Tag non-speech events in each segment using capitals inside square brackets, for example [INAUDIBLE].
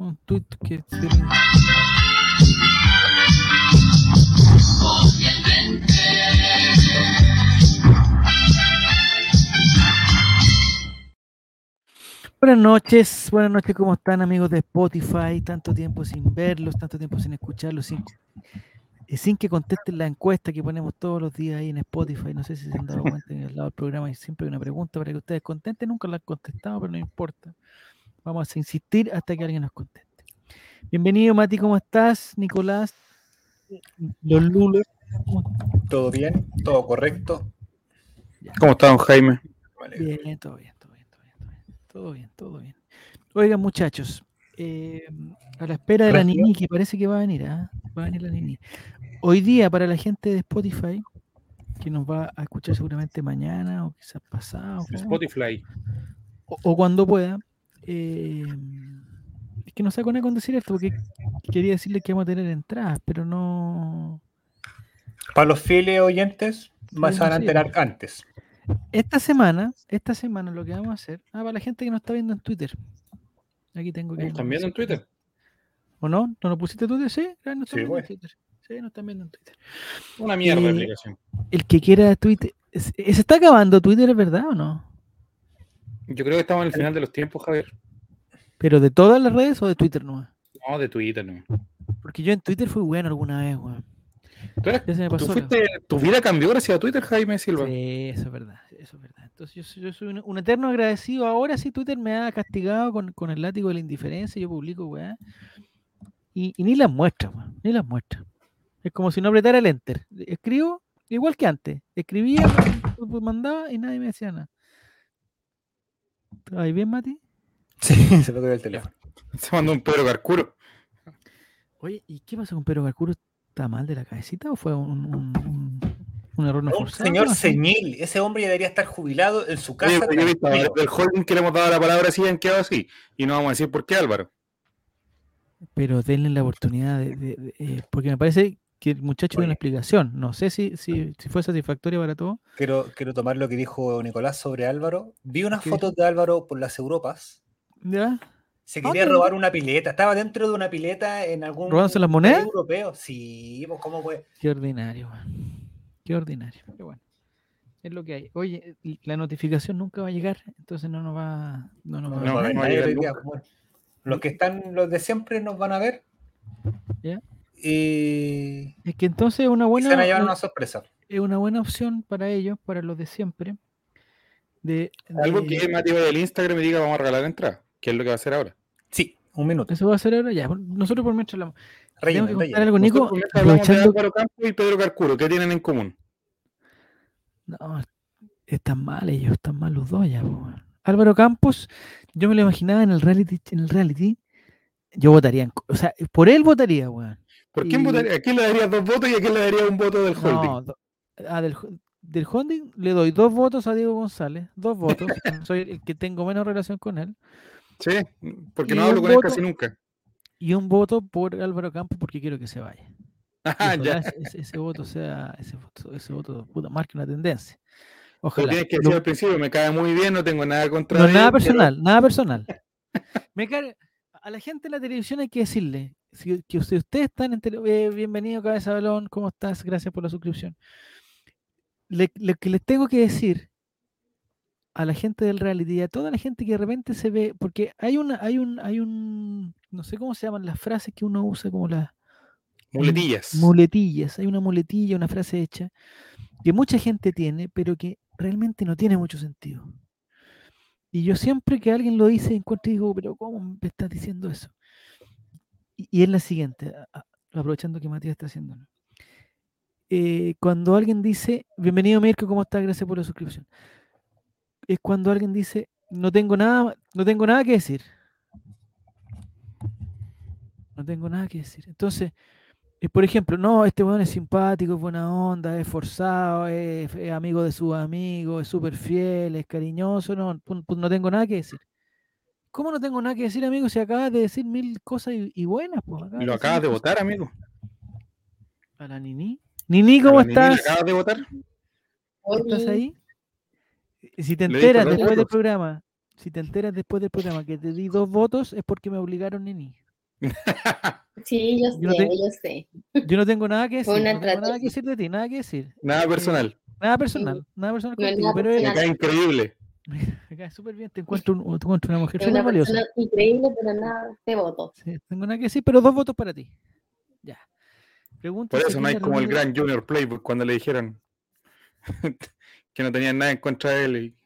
un tweet que. Buenas noches, buenas noches, ¿cómo están amigos de Spotify? Tanto tiempo sin verlos, tanto tiempo sin escucharlos, sin, eh, sin que contesten la encuesta que ponemos todos los días ahí en Spotify. No sé si se han dado cuenta en el lado del programa y siempre hay una pregunta para que ustedes contenten. Nunca la han contestado, pero no importa. Vamos a insistir hasta que alguien nos conteste. Bienvenido, Mati, ¿cómo estás? Nicolás, los Lulos. ¿Todo bien? ¿Todo correcto? ¿Cómo está, don Jaime? Bien, todo bien, todo bien, todo bien, todo bien, todo bien, todo bien. Oigan, muchachos, eh, a la espera de la. Nini, que parece que va a venir, ¿ah? Va a venir la Nini. Hoy día, para la gente de Spotify, que nos va a escuchar seguramente mañana o quizás pasado, ¿cómo? Spotify. o, o cuando pueda, eh, es que no sé con decir esto, porque quería decirle que vamos a tener entradas, pero no. Para los fieles oyentes, más Sí, van a enterar antes. Esta semana, esta semana lo que vamos a hacer, ah, para la gente que nos está viendo en Twitter. Aquí tengo que. ¿Están viendo en Twitter? ¿O no? ¿No lo pusiste tú? Sí, no están Sí, viendo en. Twitter. Sí, no están viendo en Twitter. Una mierda de Eh, aplicación. El que quiera Twitter. ¿Se se está acabando Twitter, es verdad o no? Yo creo que estamos en el final de los tiempos, Javier. ¿Pero de todas las redes o de Twitter nomás? No, de Twitter, no. Porque yo en Twitter fui bueno alguna vez, weón. ¿Tú, eres- me tú pasó. la- fuiste- tu vida cambió gracias a Twitter, Jaime Silva. Sí, eso es verdad, eso es verdad. Entonces yo, soy- yo soy un, un eterno agradecido. Ahora sí Twitter me ha castigado con, con el látigo de la indiferencia, yo publico, weá. Y, y ni las muestra, weón, ni las muestra. Es como si no apretara el enter. Escribo igual que antes. Escribía, mandaba y nadie me decía nada. ¿Estás ahí bien, Mati? Sí, [LAUGHS] se me quedó el teléfono. Se mandó un Pedro Carcuro. Oye, ¿y qué pasó con Pedro Carcuro? ¿Está mal de la cabecita o fue un, un, un- un error no Un forzado? señor señil. Ese hombre ya debería estar jubilado en su casa. Oye, varios del holding que le hemos dado la palabra así han quedado así. Y no vamos a decir por qué, Álvaro. pero denle la oportunidad de, de- de- eh, porque me parece que el muchacho dio una explicación. No sé si, si, si fue satisfactoria para todos. Quiero, quiero tomar lo que dijo Nicolás sobre Álvaro. Vi unas ¿Qué fotos de Álvaro por las Europas. ¿Ya? Se Ah, quería robar una pileta. Estaba dentro de una pileta en algún ¿Robándose las país monedas? europeo. Sí, pues cómo puede. Qué ordinario, man. Qué ordinario. Pero bueno, es lo que hay. Oye, la notificación nunca va a llegar, entonces no nos va, no nos va No, a no, va no va a llegar. Los que están, los de siempre nos van a ver. ¿Ya? Y, Es que entonces es una se buena, van a llevar eh, una sorpresa. es una buena opción para ellos, para los de siempre. De, Algo que Mati del Instagram y diga vamos a regalar entrada. ¿Qué es lo que va a hacer ahora? Sí, un minuto. Eso va a ser ahora ya. Nosotros por mientras hablamos. Tengo Relleno, que algo, Nico, Nosotros de Álvaro Campos y Pedro Carcuro. ¿Qué tienen en común? No, están mal ellos, están mal los dos ya. po. Álvaro Campos, yo me lo imaginaba en el reality, en el reality, yo votaría, en o sea, por él votaría, weón. ¿Por quién Y- votaría? ¿A quién le darías dos votos y a quién le daría un voto del holding? No, do- ah, del, del holding le doy dos votos a Diego González, dos votos, [LAUGHS] soy el que tengo menos relación con él, Sí, porque Y no hablo con él casi nunca. y un voto por Álvaro Campos porque quiero que se vaya. [LAUGHS] Ah, ya. ese, ese- voto sea, ese voto, ese voto puta, marque una tendencia. Lo Ojalá. tienes que Lo- decir al principio, me cae muy bien, no tengo nada contra No, él, nada pero- personal, nada personal. [LAUGHS] Me cae- a la gente de la televisión hay que decirle, si, que si ustedes están en tele- eh, bienvenido Cabeza Balón, ¿cómo estás? Gracias por la suscripción. Le- Lo que les tengo que decir a la gente del reality y a toda la gente que de repente se ve, porque hay una, hay un, hay un, no sé cómo se llaman las frases que uno usa como las Muletillas. muletillas, hay una muletilla, una frase hecha que mucha gente tiene, pero que realmente no tiene mucho sentido. Y yo siempre que alguien lo dice, encuentro y digo, pero ¿cómo me estás diciendo eso? Y, es la siguiente, aprovechando que Matías está haciéndolo. Eh, cuando alguien dice, bienvenido Mirko, ¿cómo estás? Gracias por la suscripción. Es cuando alguien dice, no tengo nada, no tengo nada que decir. No tengo nada que decir. Entonces, eh, por ejemplo, no, este weón es simpático, es buena onda, es forzado, es, es amigo de sus amigos, es súper fiel, es cariñoso, no, no tengo nada que decir. ¿Cómo no tengo nada que decir, amigo, si acabas de decir mil cosas y, y buenas? Pues, acabas Y lo acabas de votar, amigo. A la Nini. Nini, ¿cómo la Nini estás? acabas de votar? ¿Estás ahí? Si te enteras después del programa, si te enteras después del programa que te di dos votos, es porque me obligaron, Nini. [LAUGHS] Sí, yo Yo no sé, te- yo sé. Yo no tengo nada que decir. Una No tengo nada que decir de ti, nada que decir. Nada personal. Nada personal, nada personal No contigo, nada pero personal. cae increíble. [LAUGHS] cae súper bien, te encuentro, un- te encuentro una mujer súper valiosa. increíble, pero nada, te voto. Sí, tengo nada que decir, pero dos votos para ti. Ya. Pregunta Por eso no hay como el gran Junior Playboy cuando le dijeron [LAUGHS] que no tenían nada en contra de él. y,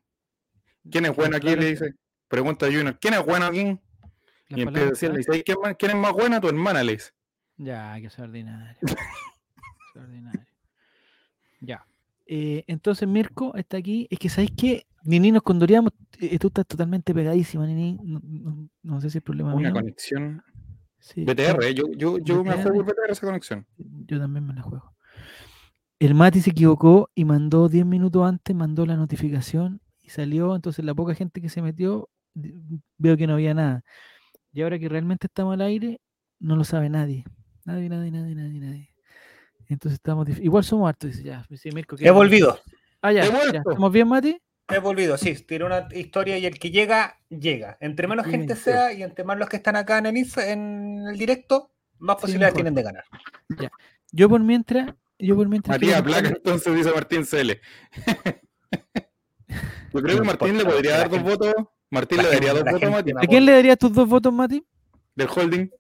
¿Quién es bueno aquí? Le dice. Pregunta a Junior, ¿quién es bueno aquí? las Y empieza a decirle, dice, "¿Quién, ¿quién es más buena? Tu hermana, le dice. Ya, que es ordinario. Es [LAUGHS] ordinario. Ya. Eh, entonces Mirko está aquí. Es que sabéis que Nini nos condoríamos. eh, tú estás totalmente pegadísima, Nini. No, no- no sé si es problema Una mío. conexión. Sí, BTR, eh, yo, yo, yo me BTR. juego por BTR esa conexión. yo también me la juego. El Mati se equivocó y mandó 10 minutos antes, mandó la notificación y salió. Entonces la poca gente que se metió, veo que no había nada. Y ahora que realmente estamos al aire, no lo sabe nadie. Nadie, nadie, nadie, nadie, nadie. Entonces estamos... Igual somos hartos, dice ya. sí, Mirko, He volvido. Ah, ya, ya. ¿Estamos bien, Mati? He volvido, sí. Tiene una historia y el que llega, llega. Entre menos gente sea y entre más los que están acá en el, en el directo, más posibilidades tienen de ganar. Yo por mientras... Yo por mientras... Matías Placa, entonces dice Martín CL. Yo creo que Martín le podría dar dos gente- votos. Martín la le daría gente- dos votos Mati. ¿A quién le darías tus dos votos, Mati? Del holding.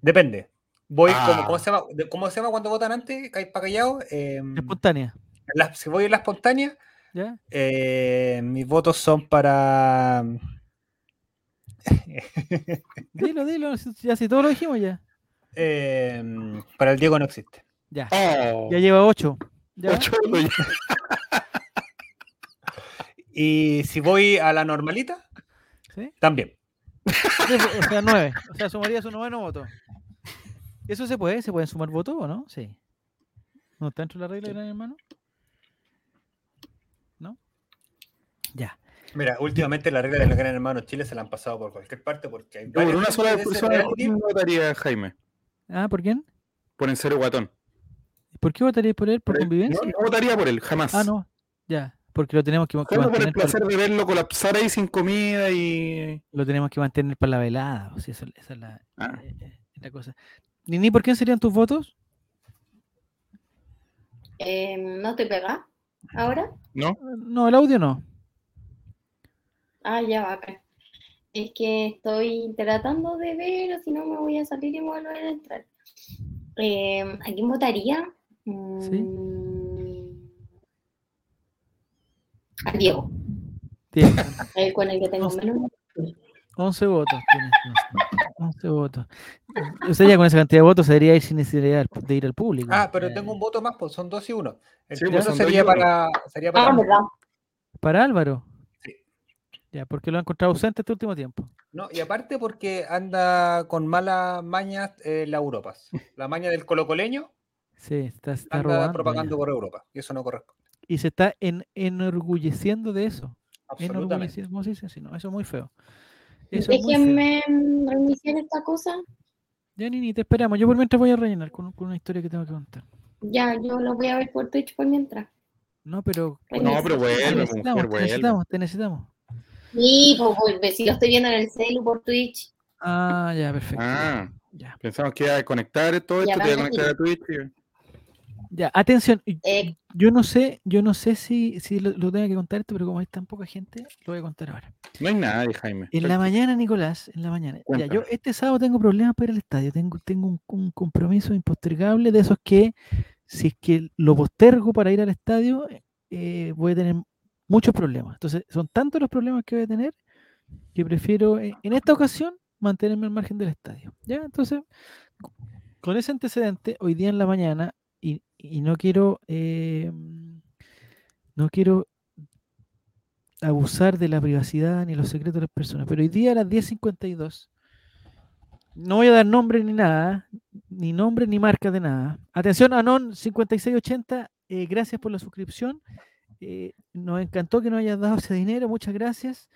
Depende. Voy Ah. como, ¿cómo se llama? ¿Cómo se llama cuando votan antes? ¿Para callado? Eh, Espontánea. la- si voy en la espontánea, ¿Ya? eh, mis votos son para. [LAUGHS] Dilo, dilo. Ya si todo lo dijimos ya. eh, para el Diego no existe. Ya. Oh, Ya lleva ocho. ¿Ya? ocho votos ya. [LAUGHS] Y si voy a la normalita, ¿Sí? también. Sí, O sea, nueve. O sea, sumaría su noveno voto. ¿Eso se puede? ¿Se pueden sumar votos o no? Sí. ¿No está dentro de la regla de gran hermano? ¿No? Ya. Mira, últimamente la regla del Gran Hermano Chile se la han pasado por cualquier parte porque hay por una sola de persona votaría Jaime. Ah, ¿por quién? Por en serio guatón. ¿Por qué votaríais por él? ¿Por Por él- convivencia? No, no votaría por él, jamás. Ah, no. Ya. Porque lo tenemos que, que Solo por el mantener. para- placer de verlo colapsar ahí sin comida y. lo tenemos que mantener para la velada. O sea, esa, esa es la, Ah. eh, eh, la cosa. Nini, ¿por quién serían tus votos? Eh, ¿No estoy pegada ahora? ¿No? No, el audio no. Ah, ya va acá. Es que estoy tratando de ver, o si no me voy a salir y me volver a entrar. Eh, ¿A quién votaría? Mm, A Diego, Diego, [LAUGHS] el con el que tengo Once. menos. 11 votos. tienes, 11 votos. O sea, ya con esa cantidad de votos se debería ir sin necesidad de ir al público. Ah, pero Eh, tengo un voto más, pues son dos y uno. El Sí, primero pues, sería uno. para, sería para Ah, ¿verdad? ¿Para Álvaro? Ya, porque lo han encontrado ausente este último tiempo. No, y aparte porque anda con malas mañas eh, la Europas. [LAUGHS] La maña del colocoleño Sí, está, está anda robando. propagando ya. por Europa. Y eso no corresponde. Y se está en, enorgulleciendo de eso. Absolutamente. Enorgulleciendo, ¿cómo se dice así? No, eso es muy feo. Eso es muy feo. Déjenme reiniciar esta cosa. Ya, Nini, te esperamos. Yo por mientras voy a rellenar con, con una historia que tengo que contar. Ya, yo lo voy a ver por Twitch por mientras. No, pero... No, pero te vuelve, necesitamos, mujer, te necesitamos, te necesitamos. Sí, pues, pues, si lo estoy viendo en el celu por Twitch. Ah, ya, perfecto. Ah, Ya, pensamos que iba a conectar todo esto, te iba a conectar a Twitch. y- ya. Atención, Eh, yo no sé, yo no sé si, si lo, lo tengo que contar esto, pero como hay tan poca gente, lo voy a contar ahora. No hay nadie, Jaime. En la mañana, Nicolás, en la mañana. Ya, yo este sábado tengo problemas para ir al estadio. Tengo, tengo un, un compromiso impostergable de esos que, si es que lo postergo para ir al estadio, eh, voy a tener muchos problemas. Entonces, son tantos los problemas que voy a tener que prefiero, eh, en esta ocasión, mantenerme al margen del estadio. ¿Ya? Entonces, co- con ese antecedente, hoy día en la mañana, y, y no quiero, eh, no quiero abusar de la privacidad ni los secretos de las personas. Pero hoy día a las 10.52, no voy a dar nombre ni nada, ni nombre ni marca de nada. Atención, Anon 5680, eh, gracias por la suscripción. Eh, nos encantó que nos hayas dado ese dinero, muchas gracias.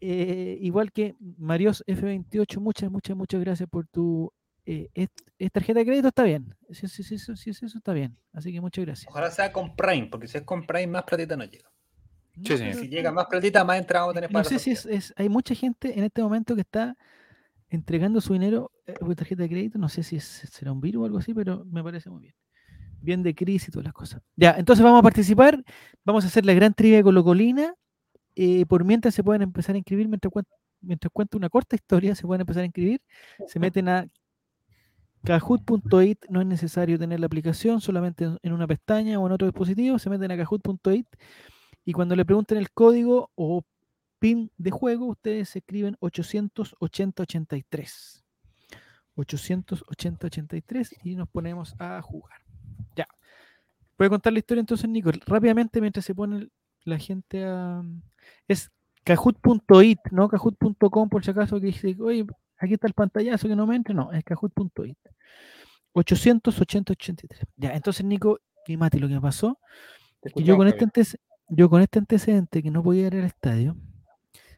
Eh, igual que Marios F28, muchas, muchas, muchas gracias por tu... Eh, es, es tarjeta de crédito, está bien. Si, si- si- si- es eso, está bien. Así que muchas gracias. Ojalá sea con Prime, porque si es con Prime, más platita no llega. No, Sí, sí. pero Si llega más platita, más entrada vamos a tener No para sé si es, hay mucha gente en este momento que está entregando su dinero eh, por tarjeta de crédito. No sé si es- será un virus o algo así, pero me parece muy bien. Bien de crisis y todas las cosas. Ya, entonces vamos a participar. Vamos a hacer la gran trivia de Colocolina. Eh, por mientras se pueden empezar a inscribir, mientras, cuen- mientras cuento una corta historia, se pueden empezar a inscribir. Se meten a kahoot.it, no es necesario tener la aplicación, solamente en- en una pestaña o en otro dispositivo, se meten a kahoot.it y cuando le pregunten el código o PIN de juego, ustedes escriben 880-83. 880-83 y nos ponemos a jugar. Ya. Voy a contar la historia entonces, Nico, rápidamente mientras se pone la gente a... Es kahoot.it, no kahoot.com por si acaso que dice, oye, aquí está el pantallazo que no me entre. No, es kahoot.it. 880-83. Ya, entonces, Nico y Mati, lo que me pasó que yo con este yo con este antecedente que no podía ir al estadio,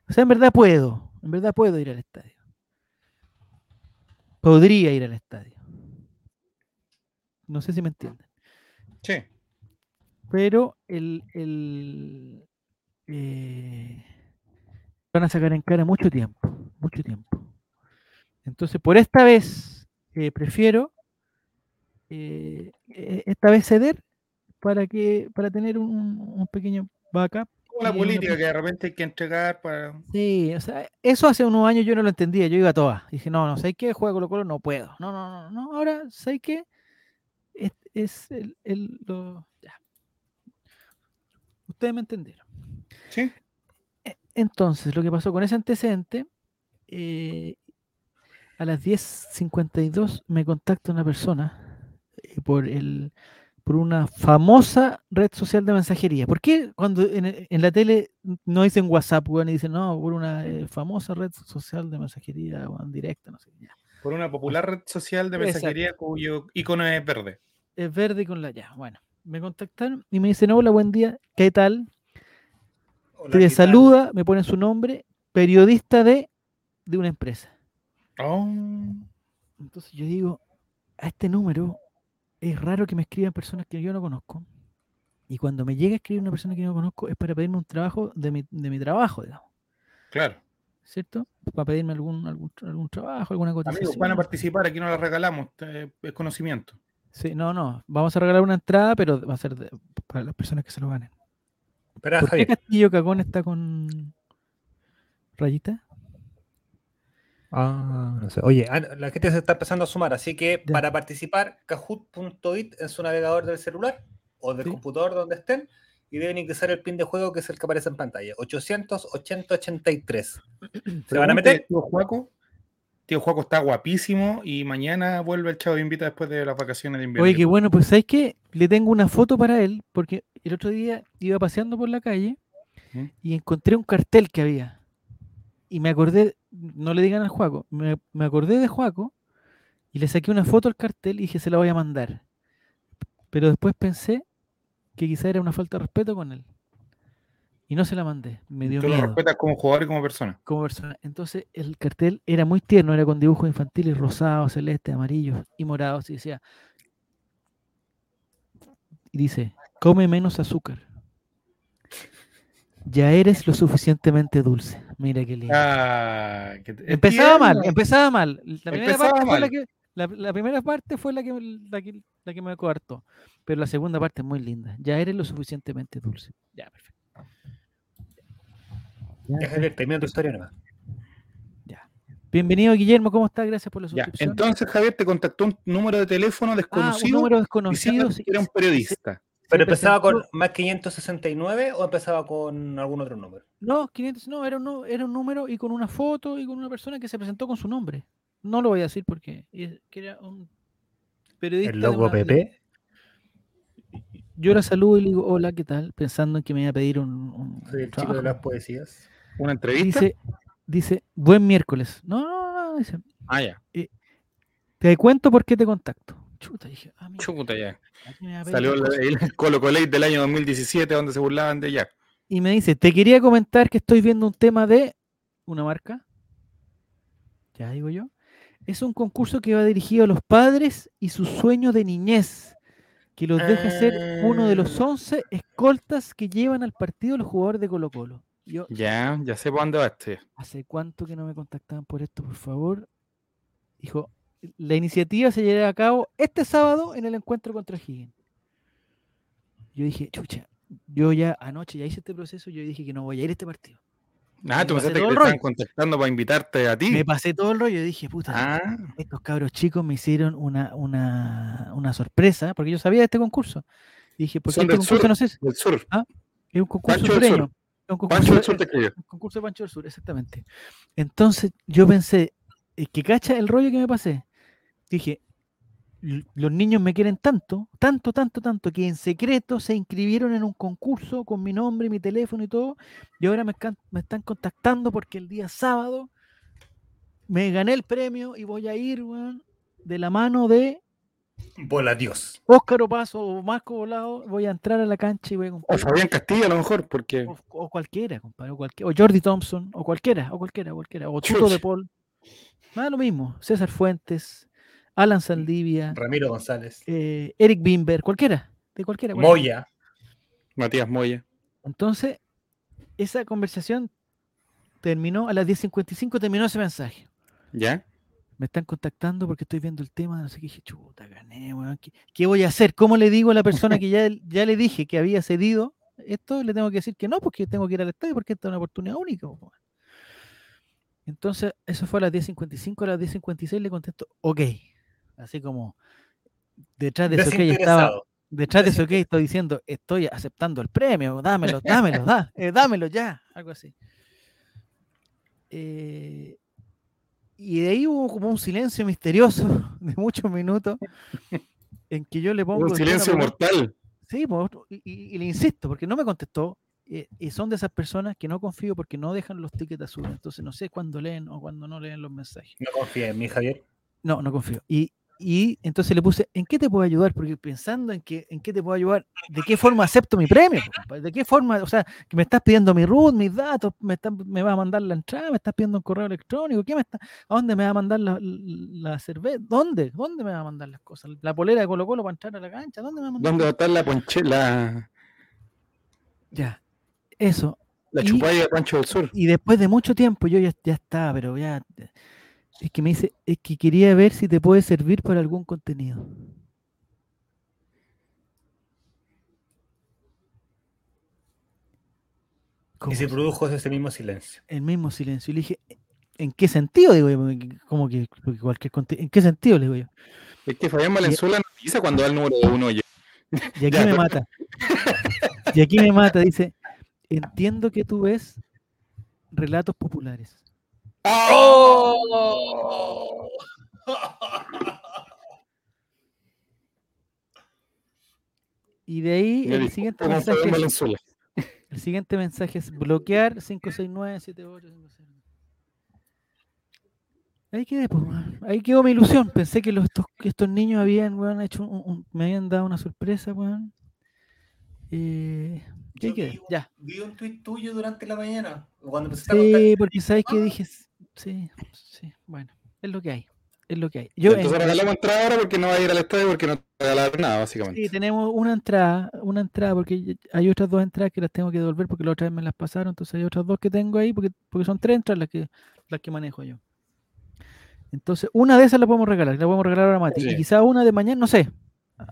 o sea, en verdad puedo, en verdad puedo ir al estadio. Podría ir al estadio. No sé si me entienden. Sí. Pero el, el eh, van a sacar en cara mucho tiempo, mucho tiempo. Entonces, por esta vez, eh, prefiero eh, eh, esta vez ceder para que para tener un, un pequeño backup una política que de repente hay que entregar para. Sí, o sea, eso hace unos años yo no lo entendía, yo iba a todas. Dije, no, no, ¿sabes qué? Juega Colo Colo, no puedo. No, no, no, no, ahora, ¿sabes qué? Es, el, el- lo- ya. Ustedes me entendieron. Sí. E- Entonces, lo que pasó con ese antecedente, eh, a las 10.52 me contacta una persona eh, por el por una famosa red social de mensajería. ¿Por qué cuando en, la tele no dicen WhatsApp, weón, y dicen, no, por una eh, famosa red social de mensajería, weón, directa, no sé, ya. Por una popular red social de Exacto. mensajería cuyo icono es verde. Es verde con la ya. Bueno, me contactaron y me dicen, hola, buen día, ¿qué tal? Hola, Te ¿qué tal? saluda, me ponen su nombre, periodista de, de una empresa. Oh. Entonces yo digo, a este número es raro que me escriban personas que yo no conozco. Y cuando me llega a escribir una persona que yo no conozco es para pedirme un trabajo de mi, de mi trabajo, digamos, Claro. ¿cierto? Para pedirme algún, algún, algún trabajo, alguna cotización. Amigos, van a participar, aquí no la regalamos, eh, es conocimiento. Sí, no, no, vamos a regalar una entrada, pero va a ser de- para las personas que se lo ganen. Espera, ¿Por qué. Castillo Cagón está con rayita? Ah, no sé. Oye, ah, la gente se está empezando a sumar, así que Ya. para participar, kahoot.it en su navegador del celular o del Sí. computador donde estén y deben ingresar el pin de juego que es el que aparece en pantalla, 880-83. ¿Se van a meter? Tío Juaco. Tío Juaco está guapísimo y mañana vuelve el Chavo de Invita después de las vacaciones de invierno. Oye, qué bueno, pues ¿sabes qué? Le tengo una foto para él, porque el otro día iba paseando por la calle ¿Mm? y encontré un cartel que había. Y me acordé, no le digan al Juaco, me, me acordé de Juaco y le saqué una foto al cartel y dije, se la voy a mandar. Pero después pensé que quizá era una falta de respeto con él. Y no se la mandé, me dio Tú lo miedo respetas como jugador y como persona. como persona. Entonces el cartel era muy tierno, era con dibujos infantiles rosados, celestes, amarillos y morados. Y decía, y dice, come menos azúcar. Ya eres lo suficientemente dulce. Mira qué lindo. Ah, que empezaba mal, empezaba mal. La primera, Empezaba parte fue la, que, la, la primera parte fue la que, la que, la que me coartó. Pero la segunda parte es muy linda. Ya eres lo suficientemente dulce. Ya, perfecto. Ya, Ya, Javier, termina tu historia nomás. Bienvenido, Guillermo. ¿Cómo estás? Gracias por la Ya, suscripción. entonces Javier te contactó un número de teléfono Ah, un desconocido número desconocido. era un periodista. ¿Pero empezaba con más 569 o empezaba con algún otro número? No, 500, no, era un, era un número y con una foto y con una persona que se presentó con su nombre. No lo voy a decir porque es- que era un periodista. ¿El logo PP? yo la saludo y le digo, hola, ¿qué tal? Pensando en que me iba a pedir un, un Soy el chico de las poesías. ¿Una entrevista? Dice, dice, buen miércoles. No, no, no, dice, ah, ya. te cuento por qué te contacto. Chuta, dije, ah, mira, Chuta, ya. Salió el, el Colo Colate del año 2017 donde se burlaban de ya. Y me dice, te quería comentar que estoy viendo un tema de una marca. Ya digo yo. Es un concurso que va dirigido a los padres y sus sueños de niñez, que los deja ser uno de los Ah. 11 escoltas que llevan al partido los jugadores de Colo Colo. Yo, Ya, ya sé por dónde va este. ¿hace cuánto que no me contactaban por esto, por favor? Dijo, la iniciativa se llevará a cabo este sábado en el encuentro contra Higgins. Yo dije, chucha, yo ya anoche ya hice este proceso, yo dije que no voy a ir a este partido. Ah, tú Me pensaste que te estaban contactando para invitarte a ti. Me pasé todo el rollo y dije, puta, Ah, estos cabros chicos me hicieron una, una, una sorpresa, porque yo sabía de este concurso. Y dije, porque este concurso sur. no sé, del sur. es un concurso sureño. Un concurso, Pancho del de- Sur te escribió. un concurso de Pancho del Sur, exactamente. Entonces yo pensé, es que cacha el rollo que me pasé. Dije, "L- los niños me quieren tanto, tanto, tanto, tanto, que en secreto se inscribieron en un concurso con mi nombre, mi teléfono y todo, y ahora me, están contactando porque el día sábado me gané el premio y voy a ir, de la mano de Bola Dios. Óscar Opaso o Marco Volado, voy a entrar a la cancha y voy a O cumplir. Fabián Castillo a lo mejor, porque O, o cualquiera, compadre, o, cualquiera, o Jordi Thompson, o cualquiera, o cualquiera, o cualquiera, o Chuto de. Paul. Nada lo mismo. César Fuentes, Alan Saldivia, Ramiro González. eh, Eric Bimber, cualquiera, de cualquiera. cualquiera. Moya. Matías Moya. Entonces, esa conversación terminó a las 10.55, terminó ese mensaje. ¿Ya? Me están contactando porque estoy viendo el tema, no sé qué, dije, chuta, gané, weón, ¿qué, qué voy a hacer? ¿Cómo le digo a la persona que ya, ya le dije que había cedido esto? Le tengo que decir que no, porque tengo que ir al estadio, porque esta es una oportunidad única. weón. Entonces, eso fue a las 10.55, a las 10.56 le contesto, ok. Así como, detrás de ese ok estaba, detrás de ese ok estoy diciendo, estoy aceptando el premio, dámelo, dámelo, eh, dámelo ya, algo así. Eh, y de ahí hubo como un silencio misterioso [LAUGHS] de muchos minutos en que yo le pongo... Un "Espera, silencio mortal. Sí, pues, y, y- y le insisto, porque no me contestó. eh, y son de esas personas que no confío porque no dejan los tickets azules. Entonces no sé cuándo leen o cuándo no leen los mensajes. No confía en mí, Javier. No, no confío. Y, y entonces le puse, ¿en qué te puedo ayudar? Porque pensando en que, en qué te puedo ayudar, ¿de qué forma acepto mi premio? ¿De qué forma? O sea, que me estás pidiendo mi root, mis datos, me, estás- me vas a mandar la entrada, me estás pidiendo un correo electrónico, ¿qué me está, ¿a dónde me va a mandar la, la cerveza? ¿Dónde? ¿Dónde me va a mandar las cosas? ¿La polera de Colo Colo para entrar a la cancha? ¿Dónde me va a mandar? ¿Dónde va a estar la ponche, la, Ya, eso. la chupalla de Pancho del Sur? Y después de mucho tiempo yo ya, ya estaba, pero ya... Es que me dice, es que quería ver si te puede servir para algún contenido. ¿Cómo Y se produjo ese mismo silencio. el mismo silencio. Y le dije, ¿en qué sentido? Digo yo, como que cualquier conte- ¿En qué sentido? Le digo yo. Es que Fabián Valenzuela no avisa cuando da el número de uno. ya. Y aquí Ya, me pero- mata. [LAUGHS] Y aquí me mata, dice, entiendo que tú ves relatos populares. ¡Oh! [LAUGHS] Y de ahí el siguiente mensaje es, el siguiente mensaje es bloquear 569-7856. Ahí quedé, pues, ahí quedó mi ilusión. Pensé que, los, estos, que estos niños habían weón, hecho un- un- me habían dado una sorpresa, weón. Eh, ahí quedé, vi un- ya. Vi un tuit tuyo durante la mañana. Cuando empezaste a contar. Sí, porque sabes que Ah. dije, sí, sí, bueno, es lo que hay, es lo que hay. Yo, Entonces en- regalamos entrada ahora porque no va a ir al estadio porque no te regalaron nada, básicamente. sí, tenemos una entrada, una entrada, porque hay otras dos entradas que las tengo que devolver porque la otra vez me las pasaron, entonces hay otras dos que tengo ahí porque, porque son tres entradas las que, las que manejo yo. Entonces, una de esas la podemos regalar, la podemos regalar ahora a Mati. Y quizá una de mañana, no sé.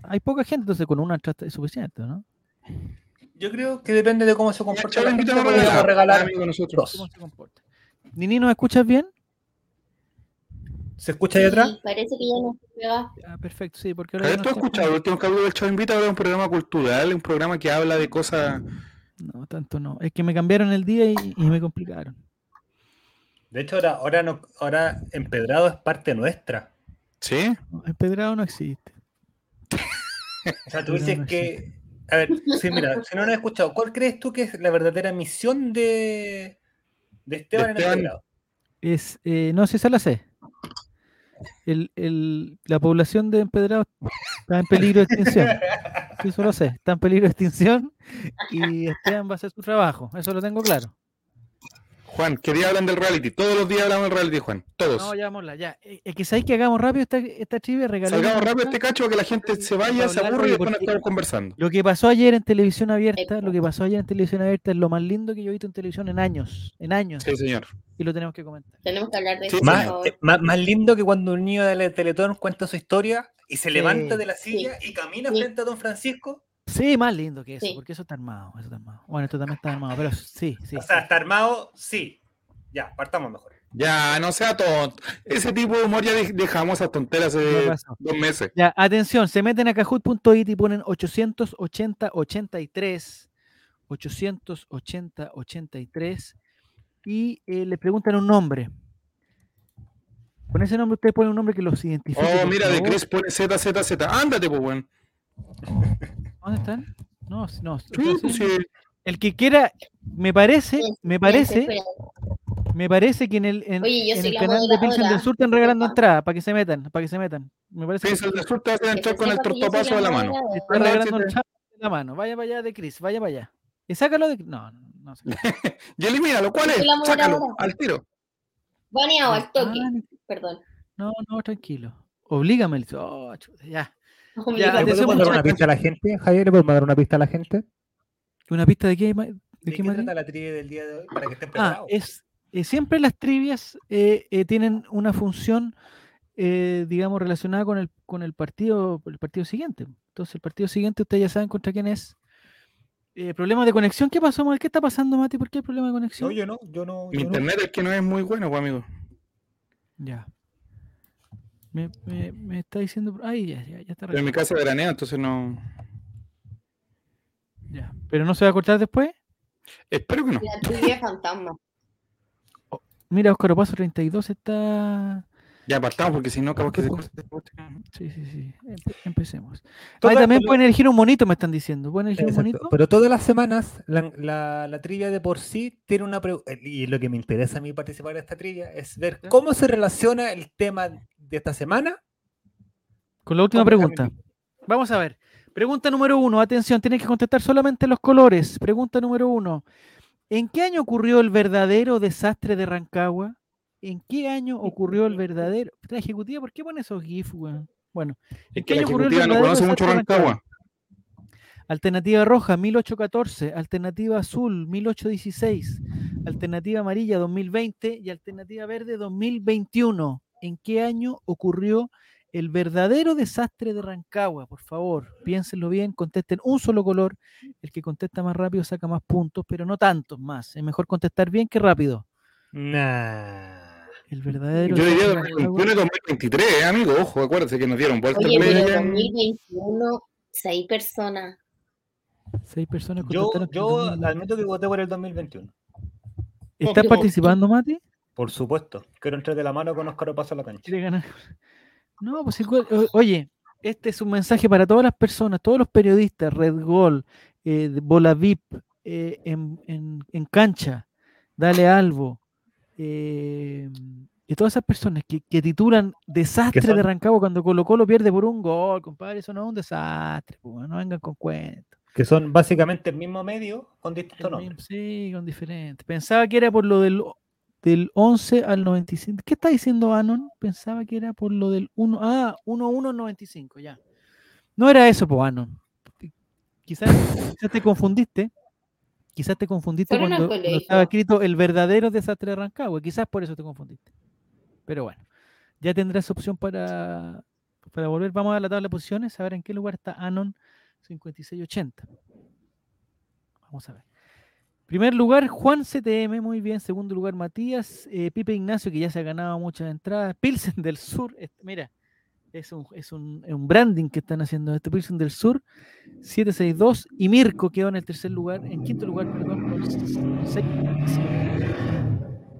Hay poca gente, entonces con una entrada es suficiente, ¿no? Yo creo que depende de cómo se comporta la gente. Podríamos regalar, regalar amigo, nosotros. ¿Cómo se comporta? Nini, ¿nos escuchas bien? ¿Se escucha ahí atrás? Parece que ya no se pega. Ah, perfecto, sí, porque ahora ¿tú no has escuchado el último capítulo del Chavo Invita? Ahora es un programa cultural, un programa que habla de cosas. No, tanto no. Es que me cambiaron el día y, y me complicaron. De hecho, ahora, ahora, no, ahora Empedrado es parte nuestra. ¿Sí? No, El pedrado no existe. O sea, tú dices no que. A ver, sí, mira, si no lo has escuchado, ¿cuál crees tú que es la verdadera misión de, de Esteban en Esteban. Empedrado? Es, eh, no sé si esa la sé. El, el- la población de Empedrado está en peligro de extinción. Sí, eso lo sé. Está en peligro de extinción y Esteban va a hacer su trabajo. Eso lo tengo claro. Juan, ¿qué día hablan del reality? Todos los días hablamos del reality, Juan. Todos. No, ya vámonos, ya. Eh, Es que sabéis que hagamos rápido esta, esta trivia, regalemos Salgamos rápido este cacho para que la gente se vaya, se aburre y después estamos conversando. Lo que pasó ayer en televisión abierta, lo que pasó ayer en televisión abierta es lo más lindo que yo he visto en televisión en años, en años, Sí, señor. y lo tenemos que comentar. Tenemos que hablar de Sí, eso, Más, eh, más, más lindo que cuando un niño de Teletón cuenta su historia y se Sí. levanta de la silla y camina Sí. frente a Don Francisco. Sí, más lindo que eso, Sí. porque eso está armado, eso está armado. Bueno, esto también está armado, pero sí, sí. o sea, sí. está armado, sí. Ya, partamos mejor. Ya, no sea tonto. Ese tipo de humor ya dej- dejamos esas tonteras hace dos meses. Ya, atención, se meten a kahoot.it y ponen 880-83, 880-83 y eh, le preguntan un nombre. Con ese nombre ustedes ponen un nombre que los identifique. Oh, mira, de. Chris pone ZZZ. Ándate, pues, weón. ¿Dónde están? No, no. Sí, pues, siguen- sí. El que quiera, me parece, me parece, me parece que en el, en, Oye, en el canal de Pilsen del Sur están regalando entradas para que se metan, para que se metan. Me parece que Piensa el de sur te Que entrar con el tortopaso de la mano. moderadora. está Bueno, regalando entradas en la mano. Vaya para allá de Chris, vaya para allá. Y sácalo de No, no, no. sé. [LAUGHS] Y elimínalo, ¿cuál es? Sácalo, al tiro. Baneado al toque. Ah, Perdón. No, no, tranquilo. Oblígame. el- Oh, ya. Ya, ¿Le podemos dar una pista a la gente? Javier, ¿le podemos dar una pista a la gente? ¿Una pista de qué? ¿De, ¿De qué, qué trata la trivia del día de hoy? Para que estén Ah, es eh, siempre las trivias eh, eh, tienen una función, eh, digamos, relacionada con el, con el partido, el partido siguiente. Entonces, el partido siguiente, ustedes ya saben contra quién es. Eh, ¿Problemas de conexión? ¿Qué pasó, Mati? ¿Qué está pasando, Mati? ¿Por qué hay problema de conexión? No, yo no, yo no. Mi yo no. internet es que no es muy bueno, pues, amigo. Ya. Me, me- me está diciendo. Ay, ya, ya, ya está Pero en mi casa veranea, entonces no. Ya. ¿Pero no se va a cortar después? Espero que no. La trivia fantasma. Mira, Oscar Opaso 32 está. Ya partamos porque si no, capaz que se. Sí, sí, sí. Empe- empecemos. Ahí también pueden elegir un monito, me están diciendo. ¿Pueden elegir un monito? Pero todas las semanas la, la- la trivia de por sí tiene una pregunta. Y lo que me interesa a mí participar en esta trivia es ver cómo se relaciona el tema de esta semana. Con la última pregunta. Vamos a ver. Pregunta número uno. Atención, tienen que contestar solamente los colores. Pregunta número uno. ¿En qué año ocurrió el verdadero desastre de Rancagua? ¿En qué año ocurrió el verdadero? La ejecutiva, ¿por qué pone esos GIF, weón? Bueno, ¿en Es que la año ocurrió el ejecutiva no verdadero conoce mucho Rancagua. Alternativa roja, 1814. Alternativa azul, 1816. Alternativa amarilla, 2020. Y alternativa verde, 2021. ¿En qué año ocurrió el verdadero desastre de Rancagua? Por favor, piénsenlo bien, contesten un solo color. El que contesta más rápido saca más puntos, pero no tantos más. Es mejor contestar bien que rápido. Nah. El verdadero Yo diría desastre de 2021 Rancagua. y 2023, eh, amigo. Ojo, acuérdense que nos dieron vuelta Oye, el play pero allá en- 2021, seis personas. Seis personas Yo, yo 2020. admito que voté por el 2021. ¿Estás participando, Mati? Por supuesto. Quiero entrar de la mano con Oscar Paso a la cancha. quiere ganar. No, pues igual, oye, este es un mensaje para todas las personas, todos los periodistas, Red Gol, eh, Bola VIP, eh, en, en- en cancha, Dale Albo, eh, y todas esas personas que, que titulan desastre de Rancagua cuando Colo Colo pierde por un gol, compadre, eso no es un desastre, pues, no vengan con cuentos. Que son básicamente el mismo medio con distinto El nombre. mismo- Sí, con diferente. Pensaba que era por lo del, del 11 al 95. ¿Qué está diciendo Anon? Pensaba que era por lo del 1. Ah, 1-1 al 95, ya. No era eso, pues, Anon. Quizás, quizás te confundiste. Quizás te confundiste cuando, estaba escrito el verdadero desastre de Rancagua. Quizás por eso te confundiste. Pero bueno, ya tendrás opción para, para volver. Vamos a la tabla de posiciones, a ver en qué lugar está Anon 5680. Vamos a ver. Primer lugar, Juan CTM, muy bien. Segundo lugar, Matías. eh, Pipe Ignacio, que ya se ha ganado muchas entradas. [LAUGHS] Pilsen del Sur, este, mira, es un, es un, es un branding que están haciendo esto. Pilsen del Sur, 762. Y Mirko quedó en el tercer lugar, en quinto lugar, perdón, con seis.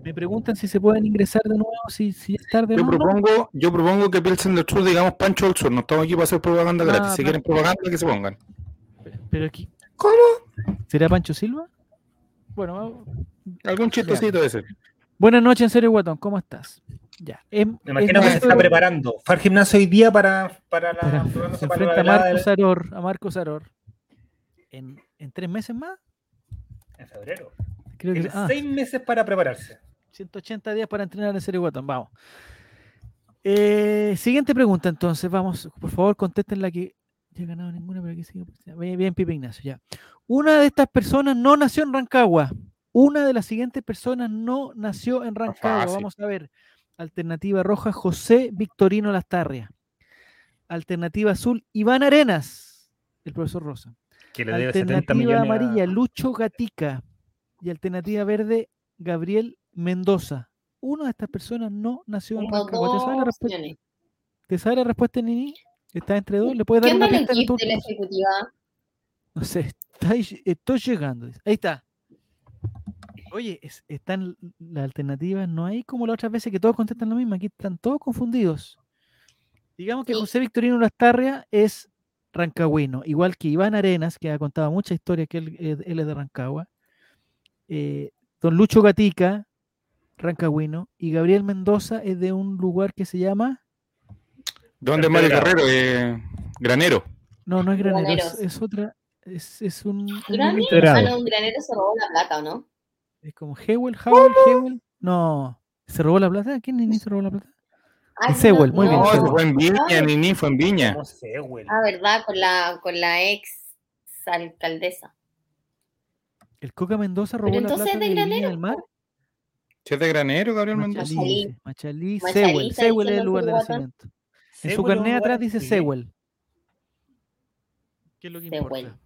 Me preguntan si se pueden ingresar de nuevo, si, si es tarde. Yo ¿no? ¿no? propongo, yo propongo que Pilsen del Sur digamos Pancho del Sur. No estamos aquí para hacer propaganda Ah, gratis. Si quieren propaganda, que se pongan. Pero aquí, ¿Cómo? ¿será Pancho Silva? Bueno, vamos- Algún chistosito de ese. buenas noches, en serio, Guatón, ¿cómo estás? Ya. em- Me imagino que se está preparando. Fue al gimnasio hoy día para, para la. Para- se para la enfrenta a velada Marco del- Saror, a Marco Saror. En, en tres meses más, En febrero. Creo que, Tiene ah, seis meses para prepararse. 180 días para entrenar en Serie Guatón. Vamos. Eh, siguiente pregunta, entonces. Vamos, por favor, contesten la que. Ya he ganado ninguna, pero aquí sigue. Bien, bien, Pipe Ignacio, ya. Una de estas personas no nació en Rancagua. Una de las siguientes personas no nació en Rancagua. fácil. Vamos a ver. Alternativa roja, José Victorino Lastarria. Alternativa azul, Iván Arenas, el profesor Rosa. Que le debe 70 Alternativa a- amarilla, Lucho Gatica. Y alternativa verde, Gabriel Mendoza. Una de estas personas no nació en Rancagua. ¿Te sabe la respuesta. ¿Te sabe la respuesta Nini? ¿Está entre dos? ¿Le puedes ¿Qué dar una pista tu- de la ejecutiva? No sé, está ahí- estoy llegando. Ahí está. Oye, es- están las alternativas, no hay como las otras veces que todos contestan lo mismo, aquí están todos confundidos. Digamos que Sí. José Victorino Lastarria es rancagüino, igual que Iván Arenas, que ha contado muchas historias que él es de Rancagua. eh, don Lucho Gatica, rancagüino, y Gabriel Mendoza es de un lugar que se llama, ¿Dónde es Mario. Guerrero? Eh, Granero. no, no es Granero, es, otra, es, es un... ¿Granero? Ah, no, un granero se robó la plata, ¿o no? Es como Hewell, Howell, Hewell. No. ¿Se robó la plata? ¿Quién ni se robó la plata? Ah, Es Sewell, muy bien, No, Sewell. fue en Viña, Ay. Nini, fue en Viña. No güey. Ah, ¿verdad? Con la, con la ex alcaldesa. ¿El Coca Mendoza robó la entonces plata es de Granero. del Mar? Es de Granero, Gabriel Mendoza. Machalí, Machalí. Machalí, Sewell. Sewell es el lugar de nacimiento. En su es un carnet atrás dice. Sewell. ¿Qué es lo que Sewell. importa?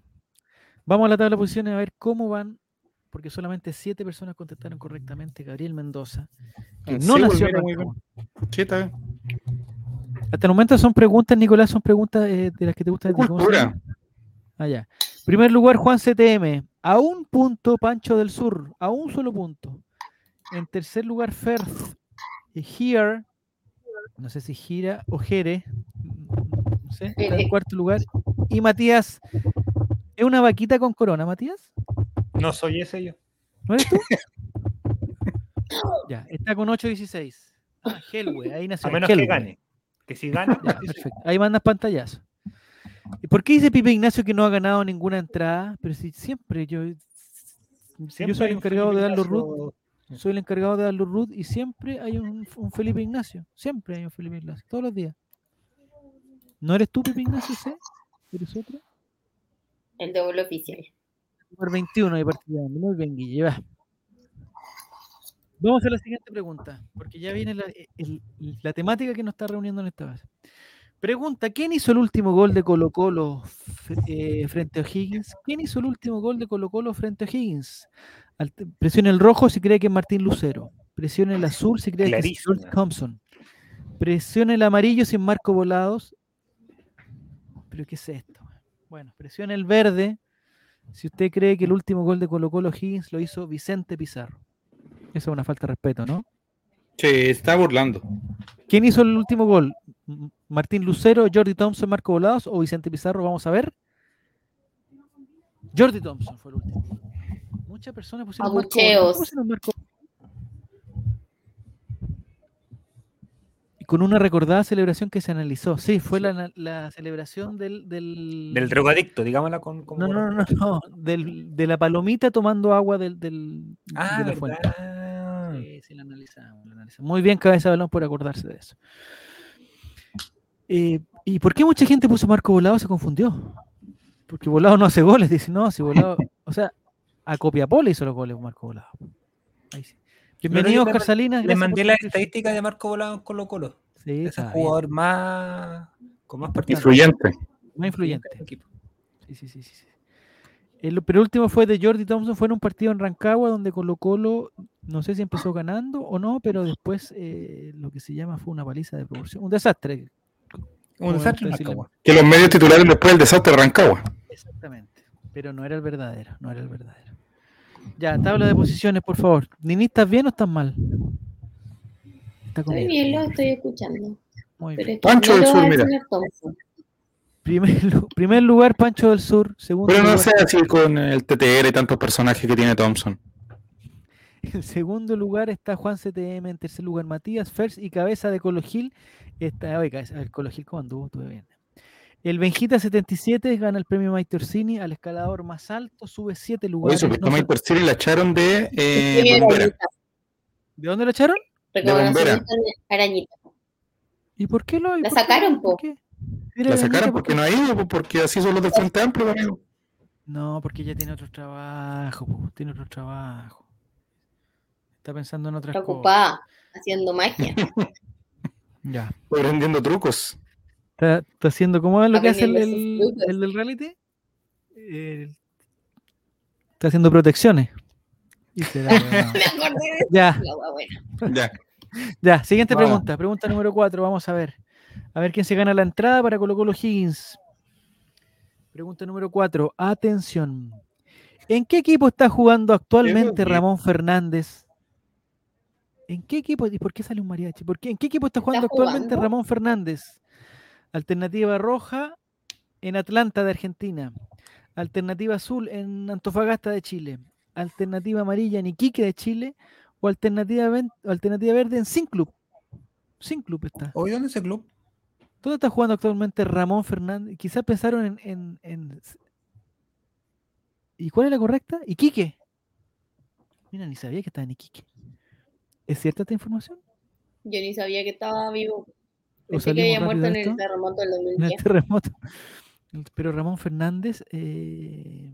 Vamos a la tabla de posiciones a ver cómo van, porque solamente siete personas contestaron correctamente. Gabriel Mendoza, que En no Sewell, nació muy. Sí, está bien. Hasta el momento son preguntas, Nicolás, son preguntas eh, de las que te gustan. Cultura. Allá. Primer lugar, Juan CTM. A un punto, Pancho del Sur. A un solo punto. En tercer lugar, Ferth. Y Here. No sé si gira o Jere. mm, No sé. Está en cuarto lugar. Y Matías. ¿Es una vaquita con corona, Matías? No soy ese yo. ¿No eres tú? [LAUGHS] ya, está con 8.16. Ah, Helwe, ahí nació. A menos que gane. Que si gana, Ya, perfecto. Ahí mandas pantallazo. ¿Y por qué dice Pipe Ignacio que no ha ganado ninguna entrada? Pero si siempre yo. yo siempre soy hay el encargado de dar los root. Soy el encargado de dar los root y siempre hay un, un Felipe Ignacio. Siempre hay un Felipe Ignacio. Todos los días. ¿No eres tú, Pipe Ignacio? ¿sí? ¿Eres otro? El doble oficial. Número 21 de partida. Muy bien, Guille. va. Vamos a la siguiente pregunta, porque ya viene la, el- la temática que nos está reuniendo en esta base. Pregunta, ¿quién hizo el último gol de Colo Colo frente a O'Higgins? ¿Quién hizo el último gol de Colo Colo frente a Higgins? Presione el rojo si cree que es Martín Lucero. Presione el azul si cree que es. George Thompson. Presione el amarillo si es Marco Volados. ¿Pero qué es esto? Bueno, presione el verde si usted cree que el último gol de Colo Colo Higgins lo hizo Vicente Pizarro. Eso es una falta de respeto, ¿no? Se está burlando. ¿Quién hizo el último gol? ¿Martín Lucero, Jordi Thompson, Marco Volados o Vicente Pizarro? Vamos a ver. Jordi Thompson fue el último. Muchas personas pusieron Marco Volados. Abucheos. ¿Cómo pusieron Marco? Y con una recordada celebración que se analizó. Sí, fue la, la celebración del, del, Del drogadicto, digámosla con. con No, no, no, no, del- de la palomita tomando agua del, del- Ah, de la fuente. verdad. Sí, sí, la analizamos, la analizamos. Muy bien, Cabeza de Balón, por acordarse de eso. Eh, ¿Y por qué mucha gente puso Marco Volado? Se confundió. Porque Volado no hace goles. Dice, no, si Volado. [LAUGHS] O sea, a Copiapó le hizo los goles Marco Volado. Ahí sí. Bienvenido, Oscar Salinas. Mandé la estadística de Marco Volado en Colo Colo. Sí, Es el bien, jugador más. con más partidos. Influyente. Más influyente. Sí, sí, sí, sí. El penúltimo fue de Jordi Thompson, fue en un partido en Rancagua donde Colo Colo, no sé si empezó ganando o no, pero después eh, lo que se llama fue una paliza de proporción, un desastre. Un desastre Rancagua. Que los medios titulares después del desastre de Rancagua. Exactamente, pero no era el verdadero, no era el verdadero. Ya, tabla de posiciones, por favor. Nini, ¿estás bien o estás mal? Está Estoy bien, lo estoy escuchando. Muy Pero bien. es que Pancho del Sur, mira. Primer, lu- primer lugar, Pancho del Sur. Segundo Pero no lugar, sea así con el TTR y tantos personajes que tiene Thompson. [LAUGHS] En segundo lugar está Juan CTM, en tercer lugar Matías Fers y cabeza de Colo Gil. Está, cabeza, el Colo Gil, ¿cómo anduvo? Estuve bien. El Benjita 77 gana el premio Maite Orsini al escalador más alto, sube 7 Oye, lugares. supuesto, no Mike Porcini la echaron de eh, bombera. ¿De dónde lo echaron? De Arañita. ¿Y por qué lo La sacaron, por po. La sacaron ¿por porque no ha ido, porque así son los del Frente Amplio. amigo. No, porque ella tiene otro trabajo, po, tiene otro trabajo. Está pensando en otras cosas. Preocupada, haciendo magia. [LAUGHS] Ya. Aprendiendo trucos. Está, está haciendo, ¿cómo es lo que hace el, el- del reality? Eh, está haciendo protecciones. Y será, bueno. [LAUGHS] Me acordé de ya, buena. Ya. ya. Siguiente Vamos. pregunta. Pregunta número 4. Vamos a ver. A ver quién se gana la entrada para Colo Colo Higgins. Pregunta número 4. Atención. ¿En qué equipo está jugando actualmente. Ramón Fernández? ¿En qué equipo? ¿Y por qué sale un mariachi? ¿Por qué? ¿En qué equipo está jugando actualmente jugando? Ramón Fernández? Alternativa roja en Atlanta de Argentina. Alternativa azul en Antofagasta de Chile. Alternativa amarilla en Iquique de Chile. O alternativa, ven- alternativa verde en Sin Club. Sin Club está. Hoy, ¿dónde es ese club? ¿Dónde está jugando actualmente Ramón Fernández? Quizás pensaron en, en- en- ¿Y cuál es la correcta? Iquique. Mira, ni sabía que estaba en Iquique. ¿Es cierta esta información? Yo ni sabía que estaba vivo. ¿O Pensé que había muerto en el terremoto del En el 2010. terremoto. [LAUGHS] Pero Ramón Fernández. eh,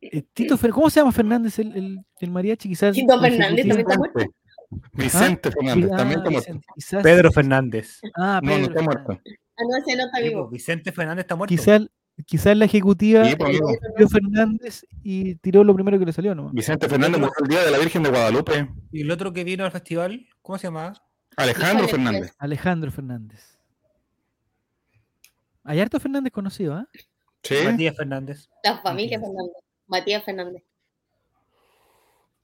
eh, Tito Fer- ¿Cómo se llama Fernández el, el- el mariachi? Quizás. Tito Fernández también está muerto. Vicente Fernández, Ah, también está muerto. Vicente, quizás- Pedro Fernández. Ah, No, no Pedro está muerto. Fernández. Ah, no, ese no está vivo. Vicente Fernández está muerto. Quizás quizás la ejecutiva Sí, pues. Tito Fernández y tiró lo primero que le salió, ¿no? Vicente Fernández murió el día de la Virgen de Guadalupe. Y el otro que vino al festival, ¿cómo se llamaba? Alejandro Fernández. Alejandro Fernández. Hay harto Fernández conocido, ¿ah? Sí. Matías Fernández. La familia Matías. Fernández. Matías Fernández.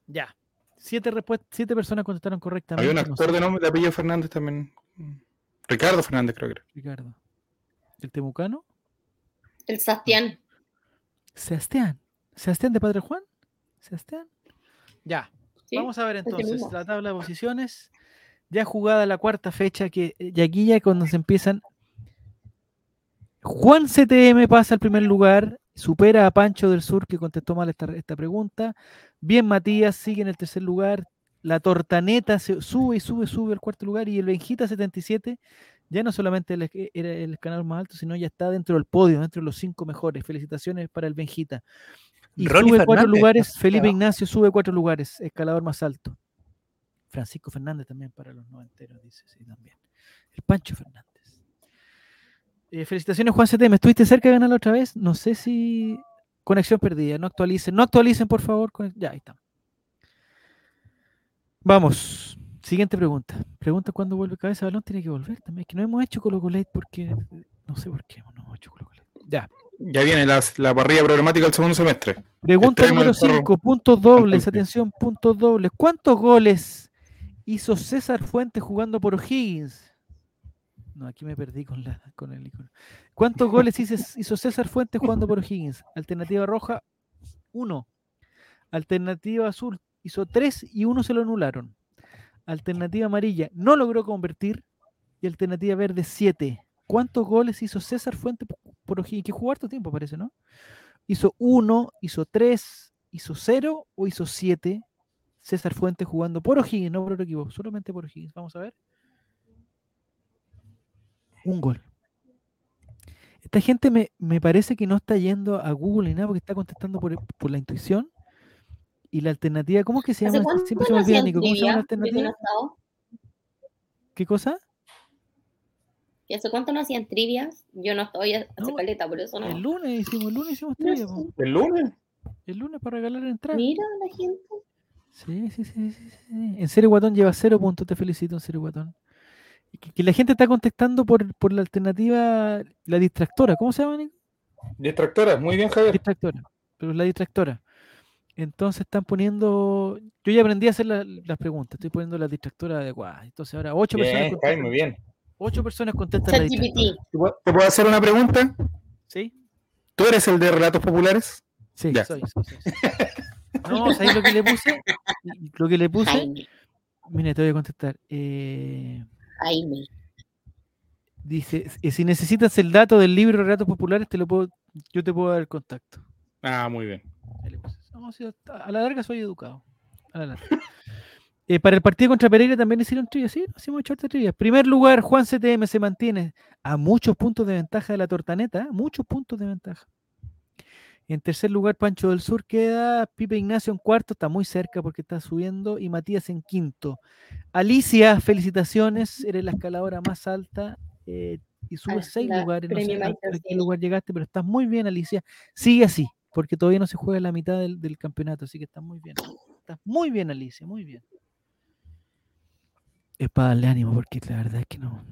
Ya. Siete, siete personas contestaron correctamente. Había un actor de nombre de apellido Fernández también. Ricardo Fernández, creo que era. Ricardo. ¿El temucano? El Sastián. Sebastián. ¿Sebastián de Padre Juan? ¿Sebastián? Ya. ¿sí? Vamos a ver entonces la tabla de posiciones. Ya jugada la cuarta fecha, que y aquí ya cuando se empiezan. Juan CTM pasa al primer lugar, supera a Pancho del Sur, que contestó mal esta, esta pregunta. Bien Matías sigue en el tercer lugar. La Tortaneta se sube y sube, sube al cuarto lugar. Y el Benjita 77 ya no solamente el- era el canal más alto, sino ya está dentro del podio, dentro de los cinco mejores. Felicitaciones para el Benjita. Y Ronnie sube cuatro lugares, Felipe. Ignacio sube cuatro lugares, escalador más alto. Francisco Fernández también para los noventeros, dice, sí, también. El Pancho Fernández. Eh, felicitaciones, Juan CT. ¿Me estuviste cerca de ganar otra vez? No sé si. Conexión perdida. No actualicen. No actualicen, por favor. Ya, ahí está. Vamos. Siguiente pregunta. Pregunta cuándo vuelve cabeza balón. Tiene que volver también. Es que no hemos hecho Colo Colate porque. No sé por qué no hemos hecho Colo Colate. Ya. Ya viene la, la parrilla programática del segundo semestre. Pregunta número del zorro. 5, puntos dobles, atención, puntos dobles. ¿Cuántos goles hizo César Fuentes jugando por O'Higgins? No, aquí me perdí con, la, con el icono. ¿Cuántos goles hizo, [LAUGHS] hizo César Fuentes jugando por O'Higgins? Alternativa roja, 1. Alternativa azul, hizo 3 y uno se lo anularon. Alternativa amarilla, no logró convertir. Y alternativa verde, 7. ¿Cuántos goles hizo César Fuentes por O'Higgins? Que jugó harto tiempo, parece, ¿no? hizo 1, hizo 3, hizo 0 o hizo 7. César Fuentes jugando por O'Higgins, no por otro equipo, solamente por O'Higgins. Vamos a ver. Un gol. Esta gente me, me parece que no está yendo a Google ni nada porque está contestando por, por la intuición. Y la alternativa, ¿cómo es que se ¿Hace llama? cuánto Siempre se me no olvida, hacían Nico. ¿Cómo se llama la alternativa? ¿Qué cosa? ¿Y hace cuánto no hacían trivias? Yo no estoy hace No, caleta, por eso no. El lunes hicimos, el lunes hicimos No trivia, sé. po. ¿El lunes? El lunes para regalar la entrada. Mira la gente. Sí, sí, sí, sí, sí. En serio, Guatón lleva cero puntos, te felicito, en serio, Guatón. Que, que la gente está contestando por, por la alternativa, la distractora. ¿Cómo se llama, Nico? Distractora, muy bien, Javier. Distractora. Pero la distractora. Entonces están poniendo. Yo ya aprendí a hacer la- las preguntas, estoy poniendo la distractora adecuada. Entonces ahora ocho personas Bien, contestan. muy bien. Ocho personas contestan la distractora. ¿Te puedo- ¿Te puedo hacer una pregunta? ¿Sí? ¿Tú eres el de relatos populares? Sí, Ya. soy, soy, soy, soy. [LAUGHS] No, ¿sabes lo que le puse? [LAUGHS] Lo que le puse. Jaime. Mira, te voy a contestar. Eh, Jaime. Dice, "Eh, si necesitas el dato del libro Relatos Populares, te lo puedo, yo te puedo dar el contacto. Ah, muy bien. A la larga soy educado. A la larga. [LAUGHS] Eh, para el partido contra Pereira también hicieron trivia, sí, hicimos ocho trivia. Primer lugar, Juan CTM se mantiene a muchos puntos de ventaja de la Tortaneta, ¿eh? muchos puntos de ventaja. En tercer lugar, Pancho del Sur queda Pipe Ignacio en cuarto, está muy cerca porque está subiendo, y Matías en quinto. Alicia, felicitaciones, eres la escaladora más alta eh, y subes Ah, seis la lugares. No sé a- qué lugar llegaste, pero estás muy bien, Alicia. Sigue así, porque todavía no se juega la mitad del, del campeonato, así que estás muy bien. Estás muy bien, Alicia, muy bien. Es para darle ánimo, porque la verdad es que no.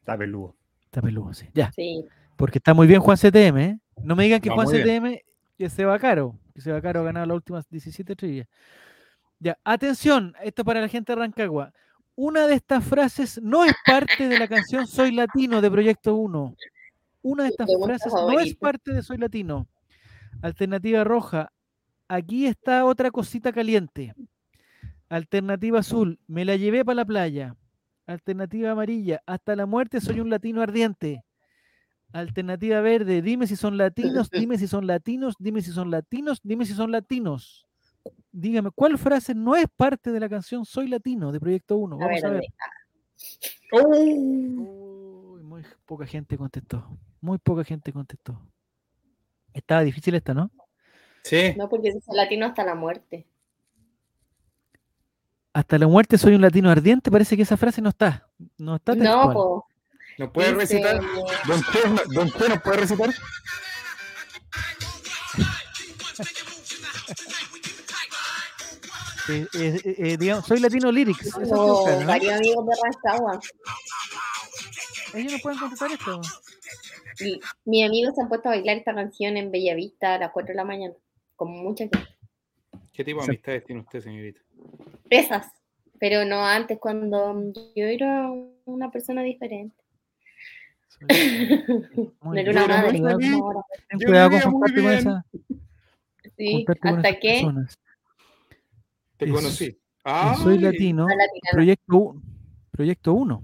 Está peludo. Está peludo, sí. Ya. Sí. Porque está muy bien Juan CTM, ¿eh? No me digan que Va Juan. CTM que se va caro, que se va caro ganar las últimas 17 trivias. Ya, atención, esto para la gente de Rancagua. Una de estas frases no es parte de la canción Soy Latino de Proyecto 1. Una de estas frases no es parte de Soy Latino. Alternativa roja, aquí está otra cosita caliente. Alternativa azul, me la llevé para la playa. Alternativa amarilla, hasta la muerte soy un latino ardiente. Alternativa verde, [LAUGHS] dime si son latinos, dime si son latinos, dime si son latinos, dime si son latinos. Dígame, ¿cuál frase no es parte de la canción Soy Latino de Proyecto 1? A Vamos ver, a ver. Uy, muy poca gente contestó. Muy poca gente contestó. Estaba difícil esta, ¿no? Sí. No, porque es latino hasta la muerte. Hasta la muerte soy un latino ardiente. Parece que esa frase no está. No está No, po. ¿Nos puede Dice- recitar? Don Che, Don Che, ¿nos puede recitar? Eh, eh, eh, digamos, soy latino lyrics. No, buscar, ¿no? varios amigos de Rancagua. Ellos no pueden contestar esto. Y Mis amigos se han puesto a bailar esta canción en Bellavista a las 4 de la mañana. Con mucha gente. ¿Qué tipo de Sí. amistades tiene usted, señorita? Esas. Pero no antes, cuando yo era una persona diferente. No [LAUGHS] Muy era una madre. Yo cuidado con juntarte con esa. Sí, hasta que personas. Te Es- conocí. Soy latino. Proyecto 1. Proyecto 1.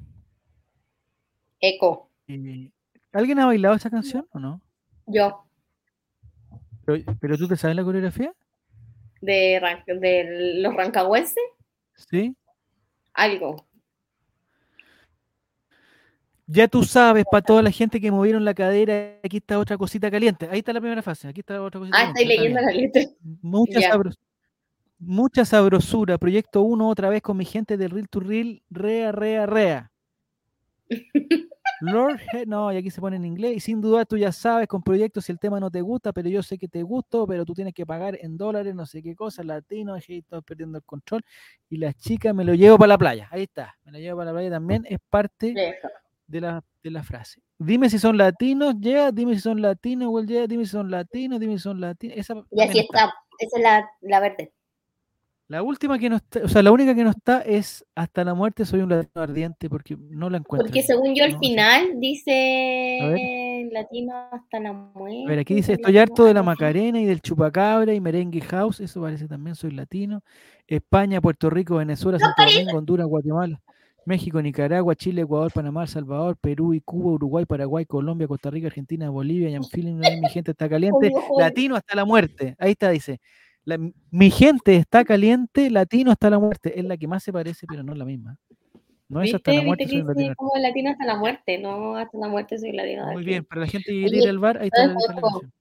Eco. Eh, ¿Alguien ha bailado esa canción o no? Yo. Pero, pero tú te sabes la coreografía? De, de los rancagüenses. Sí. Algo. Ya tú sabes, para toda la gente que movieron la cadera, aquí está otra cosita caliente. Ahí está la primera fase. Aquí está otra cosita Ah, estoy caliente. leyendo la letra. Mucha, sabros- mucha sabrosura. Proyecto 1 otra vez con mi gente de Real to Real. Rea, rea, rea. [LAUGHS] Lord, no, y aquí se pone en inglés. Y sin duda tú ya sabes con proyectos si el tema no te gusta, pero yo sé que te gustó, pero tú tienes que pagar en dólares, no sé qué cosa, latino, y estoy perdiendo el control. Y las chicas me lo llevo para la playa. Ahí está, me lo llevo para la playa también. Es parte Eso. De la, de la frase. Dime si son latinos, ya, dime si son latinos, well, yeah, dime si son latinos, dime si son latinos. Esa Y así está. está. Esa es la, la verde. La última que no está, o sea, la única que no está es hasta la muerte soy un latino ardiente porque no la encuentro. Porque según yo al No, final ver. dice latino hasta la muerte. A ver, aquí dice, estoy harto de la. Macarena y del Chupacabra y Merengue House, eso parece también, soy latino. España, Puerto Rico, Venezuela, Santo Domingo, Honduras, Guatemala, México, Nicaragua, Chile, Ecuador, Panamá, Salvador, Perú y Cuba, Uruguay, Paraguay, Colombia, Costa Rica, Argentina, Bolivia, y feeling mi gente está caliente, latino hasta la muerte. Ahí está, dice. la- mi gente está caliente, latino hasta la muerte. Es la que más se parece, pero no es la misma. No es hasta la muerte, ¿Viste soy que un dice latino. como latino hasta la muerte? No, hasta la muerte soy latino. Muy bien, para la gente que quiere ir al bar, ahí está la canción.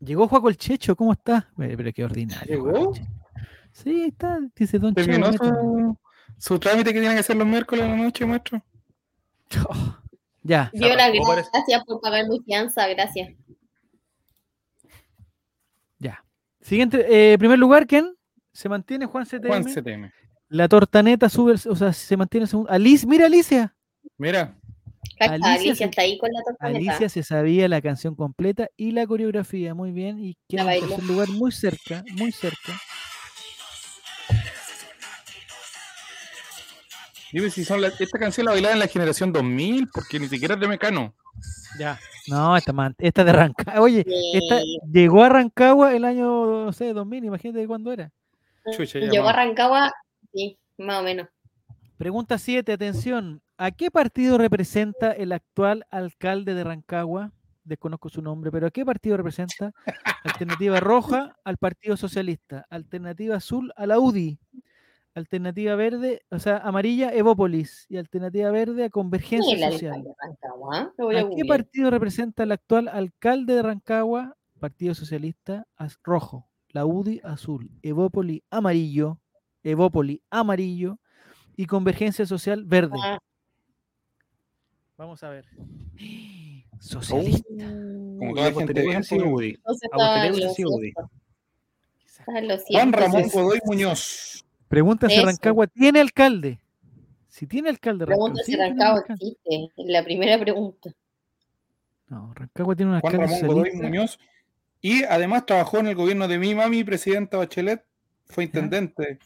Llegó Juaco el Checho, ¿cómo está? Pero, pero qué ordinario. ¿Llegó? Checho. Sí, ahí está, dice Don Chavo. ¿Terminó métalo. su, trámite que tiene que hacer los miércoles a la noche, maestro? Oh, [LAUGHS] ya, Dio las gracias por pagar mi fianza, gracias. ya. Siguiente, eh, primer lugar, ¿quién? Se mantiene Juan CTM. Juan CTM. La tortaneta sube, el- o sea, se mantiene segundo. Alice, mira Alicia. Mira, Alicia Alicia, se- está ahí con la tortaneta. Alicia se sabía la canción completa y la coreografía, muy bien. Y queda en tercer lugar, muy cerca, muy cerca. Dime si son la- esta canción la bailaba en la generación 2000, porque ni siquiera es de Mecano. Ya. No, esta, man- esta es de Rancagua. Oye, esta llegó a Rancagua el año, no sé, 2000, imagínate de cuándo era. Chucha, Llegó a. Rancagua, sí, más o menos. Pregunta 7, atención. ¿A qué partido representa el actual alcalde de Rancagua? Desconozco su nombre, pero ¿a qué partido representa? [LAUGHS] Alternativa roja al Partido Socialista, alternativa azul a la UDI, alternativa verde, o sea, amarilla Evópolis y alternativa verde a Convergencia ¿Quién es el Social. de Rancagua? Voy a ¿A qué partido representa el actual alcalde de Rancagua? Partido Socialista az- rojo, la UDI azul, Evópoli amarillo, Evópoli amarillo y Convergencia Social verde. Ah, Vamos a ver. [GASPS] Socialista. Como toda gente que sí, pues, Udi. lo Juan. Ramón Godoy Muñoz. Pregunta si. Rancagua tiene alcalde. Si tiene alcalde Rancagua. Pregunta si Rancagua existe. La primera pregunta. No, Rancagua tiene un Juan alcalde Ramón Godoy. Muñoz. Y además trabajó en el gobierno de mi mami, presidenta Bachelet. Fue intendente.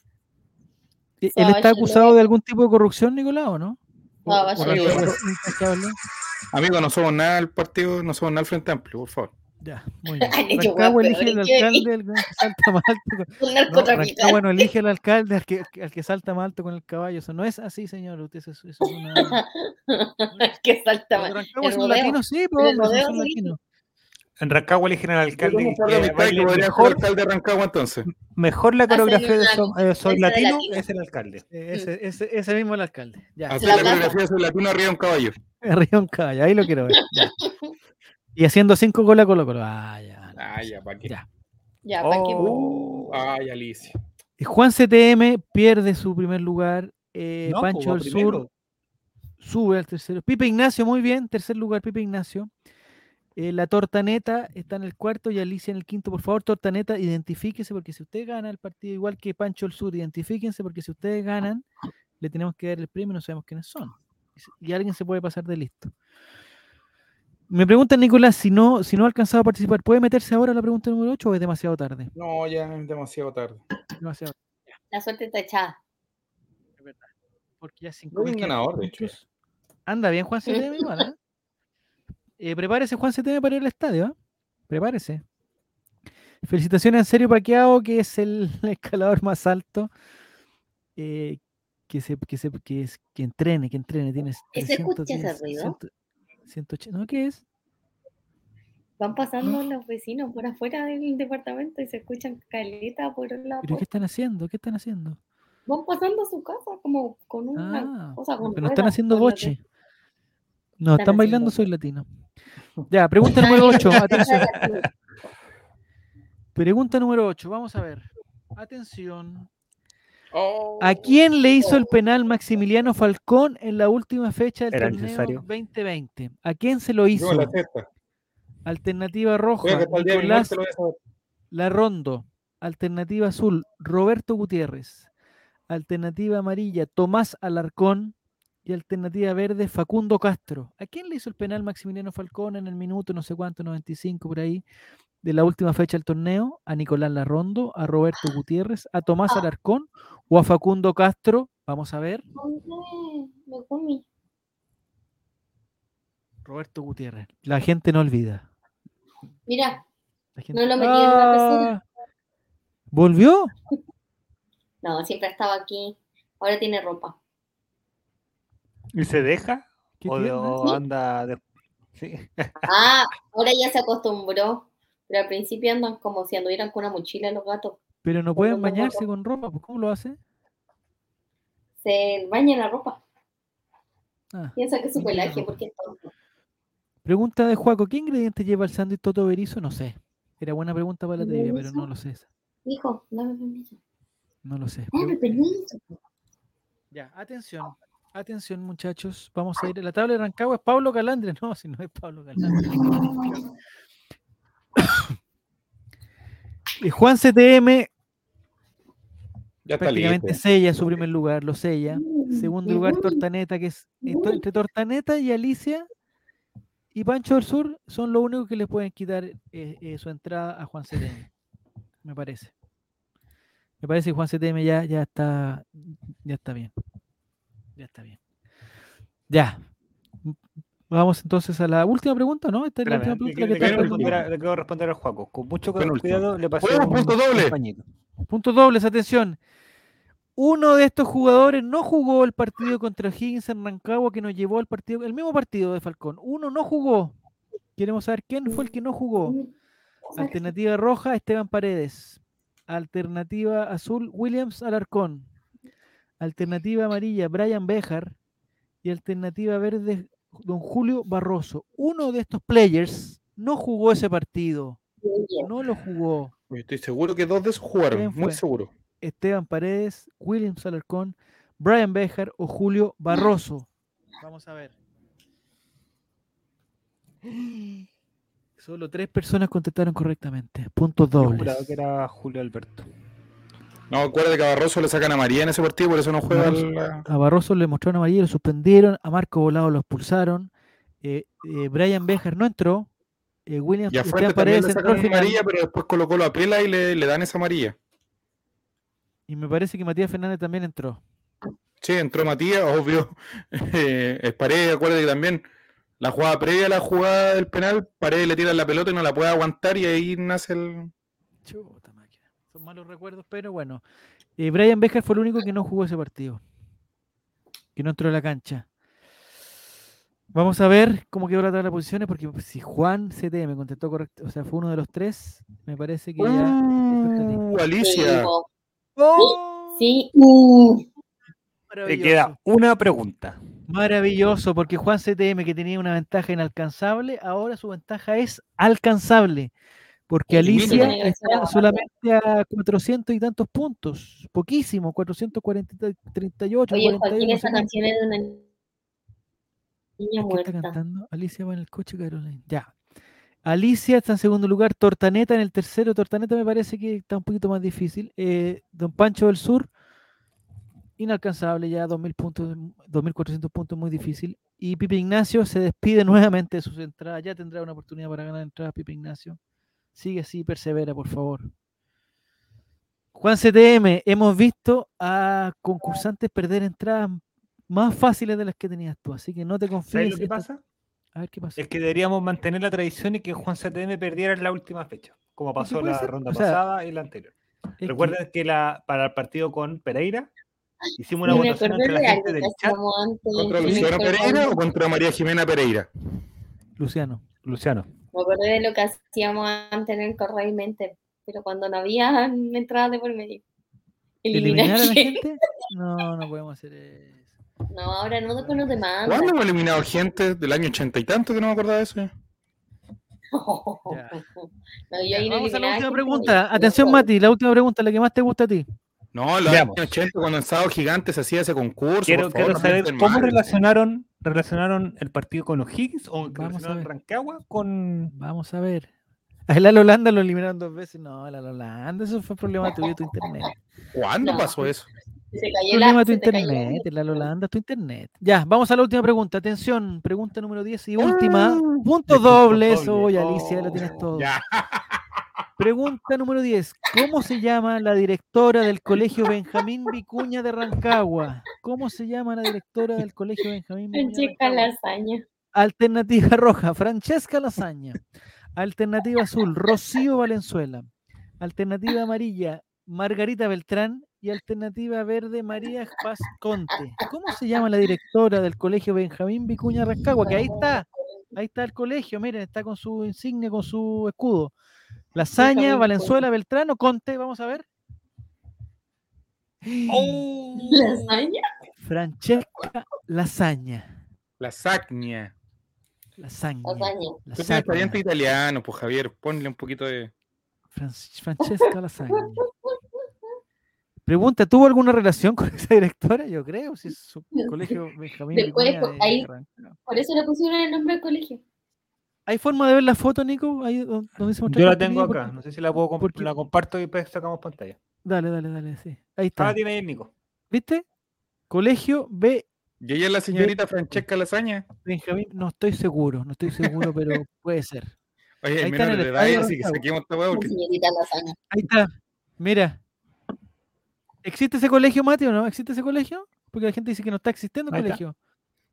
¿E- ¿Él está Bachelet. acusado de algún tipo de corrupción, Nicolás, o no? ¿O- No, o Bachelet. Rancagua es intachable? Amigo, no somos nada del partido, no somos nada del Frente Amplio, por favor. Ya, muy bien. [LAUGHS] Han hecho Rancagua elige al que- alcalde, el que salta más alto. con- [LAUGHS] Un No. Rancagua no elige al alcalde, al que, al que salta más alto con el caballo. Eso no es así, señor. Usted eso, eso es una. [LAUGHS] que salta mal. Rancagua El son rodeo. latinos, sí, el pues, latinos. En Rancagua eligen al alcalde un mejor, alcalde de Rancagua entonces. mejor la Hacen coreografía de Soy, eh, Soy Latino latino. es el alcalde. Eh, Ese, ese, ese mismo el alcalde. Ya. Hacer la la coreografía de Soy latino arriba de un caballo. Río Caballo, ahí lo quiero ver. ya. Y haciendo cinco goles a Colo Colo. Ah, ya. Ay, ya, ¿para qué? Ya. Ya, ¿para qué? Oh. Ay, Alicia. Y Juan CTM pierde su primer lugar. eh, No, Pancho del Sur sube al tercero. Pipe Ignacio, muy bien. Tercer lugar, Pipe Ignacio. Eh, la Tortaneta está en el cuarto y Alicia en el quinto. Por favor, Tortaneta, identifíquese porque si usted gana el partido igual que Pancho del Sur, identifíquense porque si ustedes ganan, le tenemos que dar el premio y no sabemos quiénes son. Y alguien se puede pasar de listo. Me pregunta Nicolás, si no, si no ha alcanzado a participar, ¿puede meterse ahora a la pregunta número 8 o es demasiado tarde? No, ya es demasiado tarde. Demasiado La suerte está echada. porque ya cinco No ganador, de hecho. Anda bien, Juan CTM [LAUGHS] igual, ¿eh? Eh, prepárese, Juan CTM, para ir al estadio, ¿eh? Prepárese. Felicitaciones en serio Paqueado, que es el [LAUGHS] escalador más alto. eh, que, se, que, se, que, es, que entrene, que entrene. Tiene ¿Y se escucha ese 310, ruido? 100, 180, ¿no? ¿Qué es? Van pasando los vecinos por afuera del departamento y se escuchan caletas por la ¿Pero qué están haciendo? ¿Qué están haciendo? Van pasando a su casa como con una Ah, cosa con pero no están haciendo boche. No, Están están bailando Soy Latino. Ya, pregunta número [LAUGHS] 8. Atención. [LAUGHS] Pregunta número 8. Vamos a ver. Atención. Oh. ¿A quién le hizo el penal Maximiliano Falcón en la última fecha del Era torneo necesario. 2020? ¿A quién se lo hizo? Yo la cesta. Alternativa roja, Nicolás. Larrondo. Alternativa azul, Roberto Gutiérrez. Alternativa amarilla, Tomás Alarcón. Y alternativa verde, Facundo Castro. ¿A quién le hizo el penal Maximiliano Falcón en el minuto no sé cuánto, 95 por ahí, de la última fecha del torneo? ¿A Nicolás Larrondo, a Roberto Gutiérrez, a Tomás Ah. Alarcón o a Facundo Castro? Vamos a ver. ¿Dónde? Me comí. Roberto Gutiérrez. La gente no olvida. Mira, La gente- No lo metí en una pecera. Ah, ¿Volvió? [LAUGHS] no, siempre estaba aquí. Ahora tiene ropa. ¿Y se deja? ¿Qué ¿O, anda de... [LAUGHS] Sí. Ah, ahora ya se acostumbró. Pero al principio andan como si anduvieran con una mochila los gatos. Pero no pueden bañarse con ropa. pues, ¿Cómo lo hace? Se baña en la ropa. Ah. Piensa que es su pelaje porque es tonto. Pregunta de Juaco, ¿qué ingredientes lleva el sándwich Toto Berizo? No sé. Era buena pregunta para la trivia, pero no lo sé. Hijo, dame permiso. No lo sé. Dame Pregu- permiso. Ya, atención. Atención, muchachos. Vamos a ir. La tabla de Rancagua es Pablo Calandre. [LAUGHS] No, si no es Pablo Calandre. [LAUGHS] [COUGHS] Y Juan CTM Ya está prácticamente listo. sella su primer lugar, lo sella. Segundo lugar, Tortaneta, que es entre Tortaneta y Alicia y Pancho del Sur son los únicos que le pueden quitar eh, eh, su entrada a Juan CTM. Me parece. Me parece que Juan CTM ya, ya está ya está bien. Ya está bien. Ya. Vamos entonces a la última pregunta, ¿no? Esta es la Espérame, última le, pregunta la que le está quiero responder a, le quiero responder al Juaco. Con mucho Penúltimo. cuidado le pasé ¡Juego, un, punto doble! pañito. Puntos dobles, atención. Uno de estos jugadores no jugó el partido contra Higgins en Rancagua que nos llevó al partido, el mismo partido de Falcón. Uno no jugó. Queremos saber quién fue el que no jugó. Alternativa roja, Esteban Paredes. Alternativa azul, Williams Alarcón. Alternativa amarilla, Brian Bejar. Y alternativa verde, don Julio Barroso. Uno de estos players no jugó ese partido. No lo jugó. Yo estoy seguro que dos de esos jugaron, ¿Quién muy seguro. Esteban Paredes, Williams Alarcón, Brian Bejar o Julio Barroso. Vamos a ver. Solo tres personas contestaron correctamente. Puntos Yo dobles. juraba que era Julio Alberto. No, acuerda que a Barroso le sacan a María en ese partido, por eso no juega Barroso. la- A Barroso le mostraron amarilla, lo suspendieron. A Marco Volado lo expulsaron. eh, eh, Brian Bejar no entró. eh, Williams Y a Fuente también le amarilla, pero después colocó la pela y le, le dan esa amarilla. Y me parece que Matías Fernández también entró. Sí, entró Matías, obvio. [LAUGHS] Eh, es Paredes, acuérdate que también la jugada previa a la jugada del penal, Paredes le tira la pelota y no la puede aguantar y ahí nace el... Chuta malos recuerdos, pero bueno. Eh, Brian Bejar fue el único que no jugó ese partido. Que no entró a la cancha. Vamos a ver cómo quedó la tabla de posiciones, porque si Juan CT me contestó correcto, o sea, fue uno de los tres, me parece que ya. Uh, Alicia. ¡Oh! Sí. uh, Te Maravilloso. queda una pregunta. Maravilloso, porque Juan CTM, que tenía una ventaja inalcanzable, ahora su ventaja es alcanzable. Porque. Alicia está la solamente a 400 y tantos puntos. Poquísimo, 438. Oye, 41, Joaquín, esa canción es de una niña ¿Qué está muerta. cantando? Alicia va en el coche, Carolina. Ya. Alicia está en segundo lugar, Tortaneta en el tercero. Tortaneta me parece que está un poquito más difícil. Eh, Don Pancho del Sur, inalcanzable ya, 2.000 puntos, 2.400 puntos, muy difícil. Y Pipe Ignacio se despide [LAUGHS] nuevamente de sus entradas. Ya tendrá una oportunidad para ganar entradas, Pipe Ignacio. Sigue así, persevera, por favor. Juan CTM, hemos visto a concursantes perder entradas más fáciles de las que tenías tú, así que no te ¿Sabes confíes. lo que esta- pasa? A ver qué pasa. Es que deberíamos mantener la tradición y que Juan CTM perdiera en la última fecha, como pasó la ser, ronda o sea, pasada y la anterior. Que- Recuerden que la, para el partido con Pereira hicimos una me votación entre la gente del chat. ¿Contra Luciano Pereira o contra María Jimena Pereira? Luciano. Luciano. Me acordé de lo que hacíamos antes en el Correo y Mente, pero cuando no había [LAUGHS] entradas de por medio. ¿Eliminar a la gente. No, no podemos hacer eso. [LAUGHS] No, ahora no, después nos demandan. ¿Cuándo hemos eliminado gente del año ochenta y tanto que no me acordaba de eso? [LAUGHS] Ya. No, yo ahí no Vamos a la última pregunta. Atención, Mati, la última pregunta, la que más te gusta a ti. No, los años 80 cuando en Sábado Gigante se hacía ese concurso. Quiero, por favor, quiero no saber mienten cómo mal. relacionaron, relacionaron el partido con O'Higgins o Vamos a ver. Rancagua con. Vamos a ver. A el Al Holanda lo eliminaron dos veces. No, el Al Holanda, eso fue problema tuyo de tu internet. ¿Cuándo No. pasó eso? Se cayó Problema la, tu se te cayó la- internet, el Al Holanda es tu internet. Ya, vamos a la última pregunta. Atención, pregunta número 10 y última. Puntos dobles. dobles. Oye, Alicia, lo tienes Oh, todo. Ya. Pregunta número 10. ¿Cómo se llama la directora del Colegio Benjamín Vicuña de Rancagua? ¿Cómo se llama la directora del Colegio Benjamín Vicuña de Francesca? Lasaña. Alternativa roja, Francesca Lasaña. Alternativa azul, Rocío Valenzuela. Alternativa amarilla, Margarita Beltrán. Y alternativa verde, María Paz Conte. ¿Cómo se llama la directora del Colegio Benjamín Vicuña de Rancagua? Que ahí está, ahí está el colegio, miren, está con su insignia, con su escudo. Lasaña, Valenzuela, Beltrán o Conte, vamos a ver. ¿Lasaña? Francesca Lasaña. Lasaña. Lasaña. Lasaña. pariente italiano, pues Javier, ponle un poquito de. Fran- Francesca Lasaña. Pregunta, ¿tuvo alguna relación con esa directora? Yo creo, si es su [LAUGHS] colegio Benjamín. Ahí-. Por eso le pusieron el nombre del colegio. ¿Hay forma de ver la foto, Nico? Ahí don- donde se muestra Yo la el tengo acá. porque- No sé si la puedo comp- porque- la comparto y después sacamos pantalla. Dale, dale, dale, sí. Ahí Ah, está. la tiene ahí el Nico. ¿Viste? Colegio B. ¿Y ella es la señorita Francesca Lasaña? Benjamín, no estoy seguro, no estoy seguro, pero [LAUGHS] puede ser. Oye, Ahí hay menores el de edad, así que saquemos esta hueá La porque señorita Lasaña. Ahí está. Mira. ¿Existe ese colegio, Mati, o no? ¿Existe ese colegio? Porque la gente dice que no está existiendo está. colegio.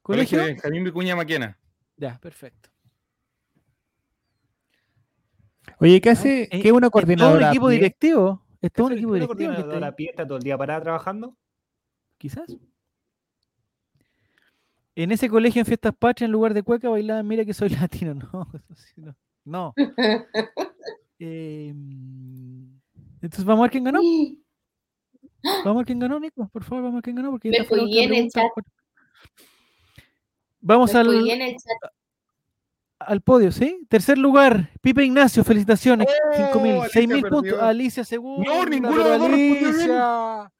Colegio ¿Colegio? de Benjamín Vicuña Maquena. Ya, perfecto. Oye, ¿qué hace? Eh, ¿Qué es una ¿Es todo un coordinadora? equipo directivo? Es ¿Qué todo un equipo una directivo. que está coordinadora ahí. a pie? ¿Está todo el día parada trabajando? Quizás. En ese colegio en fiestas patrias, en lugar de cueca, bailaban Mira que soy [LAUGHS] latino. No, eso sí, no. no. [LAUGHS] Eh, entonces vamos a ver quién ganó. Vamos a ver quién ganó, Nico. Por favor, vamos a ver quién ganó. Porque Me la última en el chat. Vamos Me al, spoileé en el chat. Al podio, ¿sí? Tercer lugar, Pipe Ignacio, felicitaciones. Oh, 5.000, Alicia 6.000 puntos. Alicia segunda. ninguno pero de. Alicia.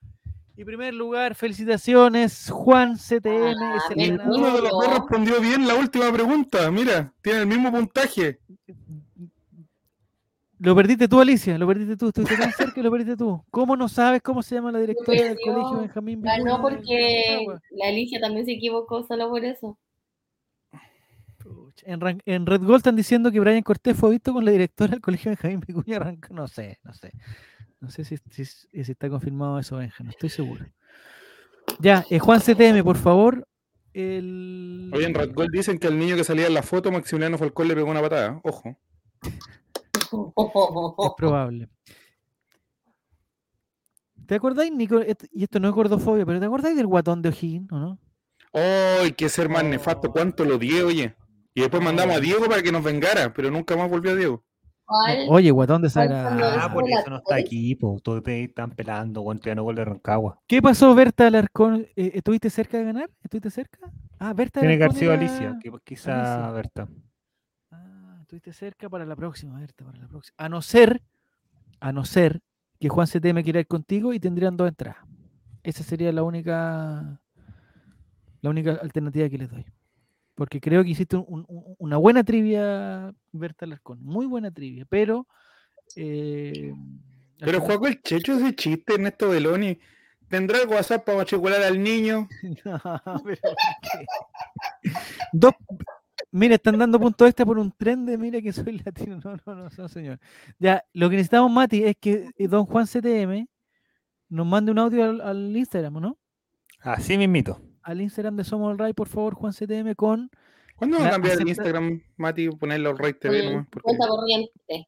Y primer lugar, felicitaciones, Juan CTM Ah, es el. Ninguno de los dos No. respondió bien la última pregunta. Mira, tiene el mismo puntaje. Lo perdiste tú, Alicia, lo perdiste tú, estuviste tan cerca y lo perdiste tú. ¿Cómo no sabes cómo se llama la directora del colegio Benjamín Ganó porque la Alicia también se equivocó solo por eso. Pucha, En, Ran- en Red Gold están diciendo que Brian Cortés fue visto con la directora del colegio Benjamín Vicuña Ranca. No sé, no sé. No sé si, si- si está confirmado eso, Benja, no estoy seguro. Ya, eh, Juan CTM, por favor. El... Oye, en Red Gold dicen que al niño que salía en la foto, Maximiliano Falcón le pegó una patada. Ojo. [LAUGHS] Es probable. ¿Te acordáis, Nico? Y esto no es gordofobia, pero ¿te acordáis del guatón de O'Higgins, o no? ¡Ay, qué ser más Oh. nefasto! ¿Cuánto lo odié, oye? Y después mandamos a Diego para que nos vengara, pero nunca más volvió a Diego. ¿Cuál? Oye, guatón cuando desagradable. Ah, por eso no está aquí, pues. Todos están pelando, weón. Todavía no vuelve a Rancagua. ¿Qué pasó, Berta Alarcón? Eh, ¿Estuviste cerca de ganar? ¿Estuviste cerca? Ah, Berta Tiene que haber sido Alicia, que quizá Alicia. Berta. Ah, estuviste cerca para la próxima, Berta, para la próxima. A no ser, a no ser que Juan CTM quiera ir contigo y tendrían dos entradas. Esa sería la única, la única alternativa que les doy. Porque creo que hiciste un- un- una buena trivia, Berta Alarcón. Muy buena trivia, pero. eh, Pero Juaco el Checho ese chiste, Ernesto Beloni. ¿Tendrá el WhatsApp para matricular al niño? [LAUGHS] No, pero. Dos, mira, están dando punto extra por un tren de mira que soy latino. No, no, no, no, señor. Ya, lo que necesitamos, Mati, es que eh, don Juan CTM nos mande un audio al, al Instagram, ¿o ¿no? Así mismito. Al Instagram de Somos el Ray, por favor, Juan CTM, con. ¿Cuándo va La a cambiar el Instagram, Mati? Ponerlo al Rey TV Con nomás. porque- cuenta corriente.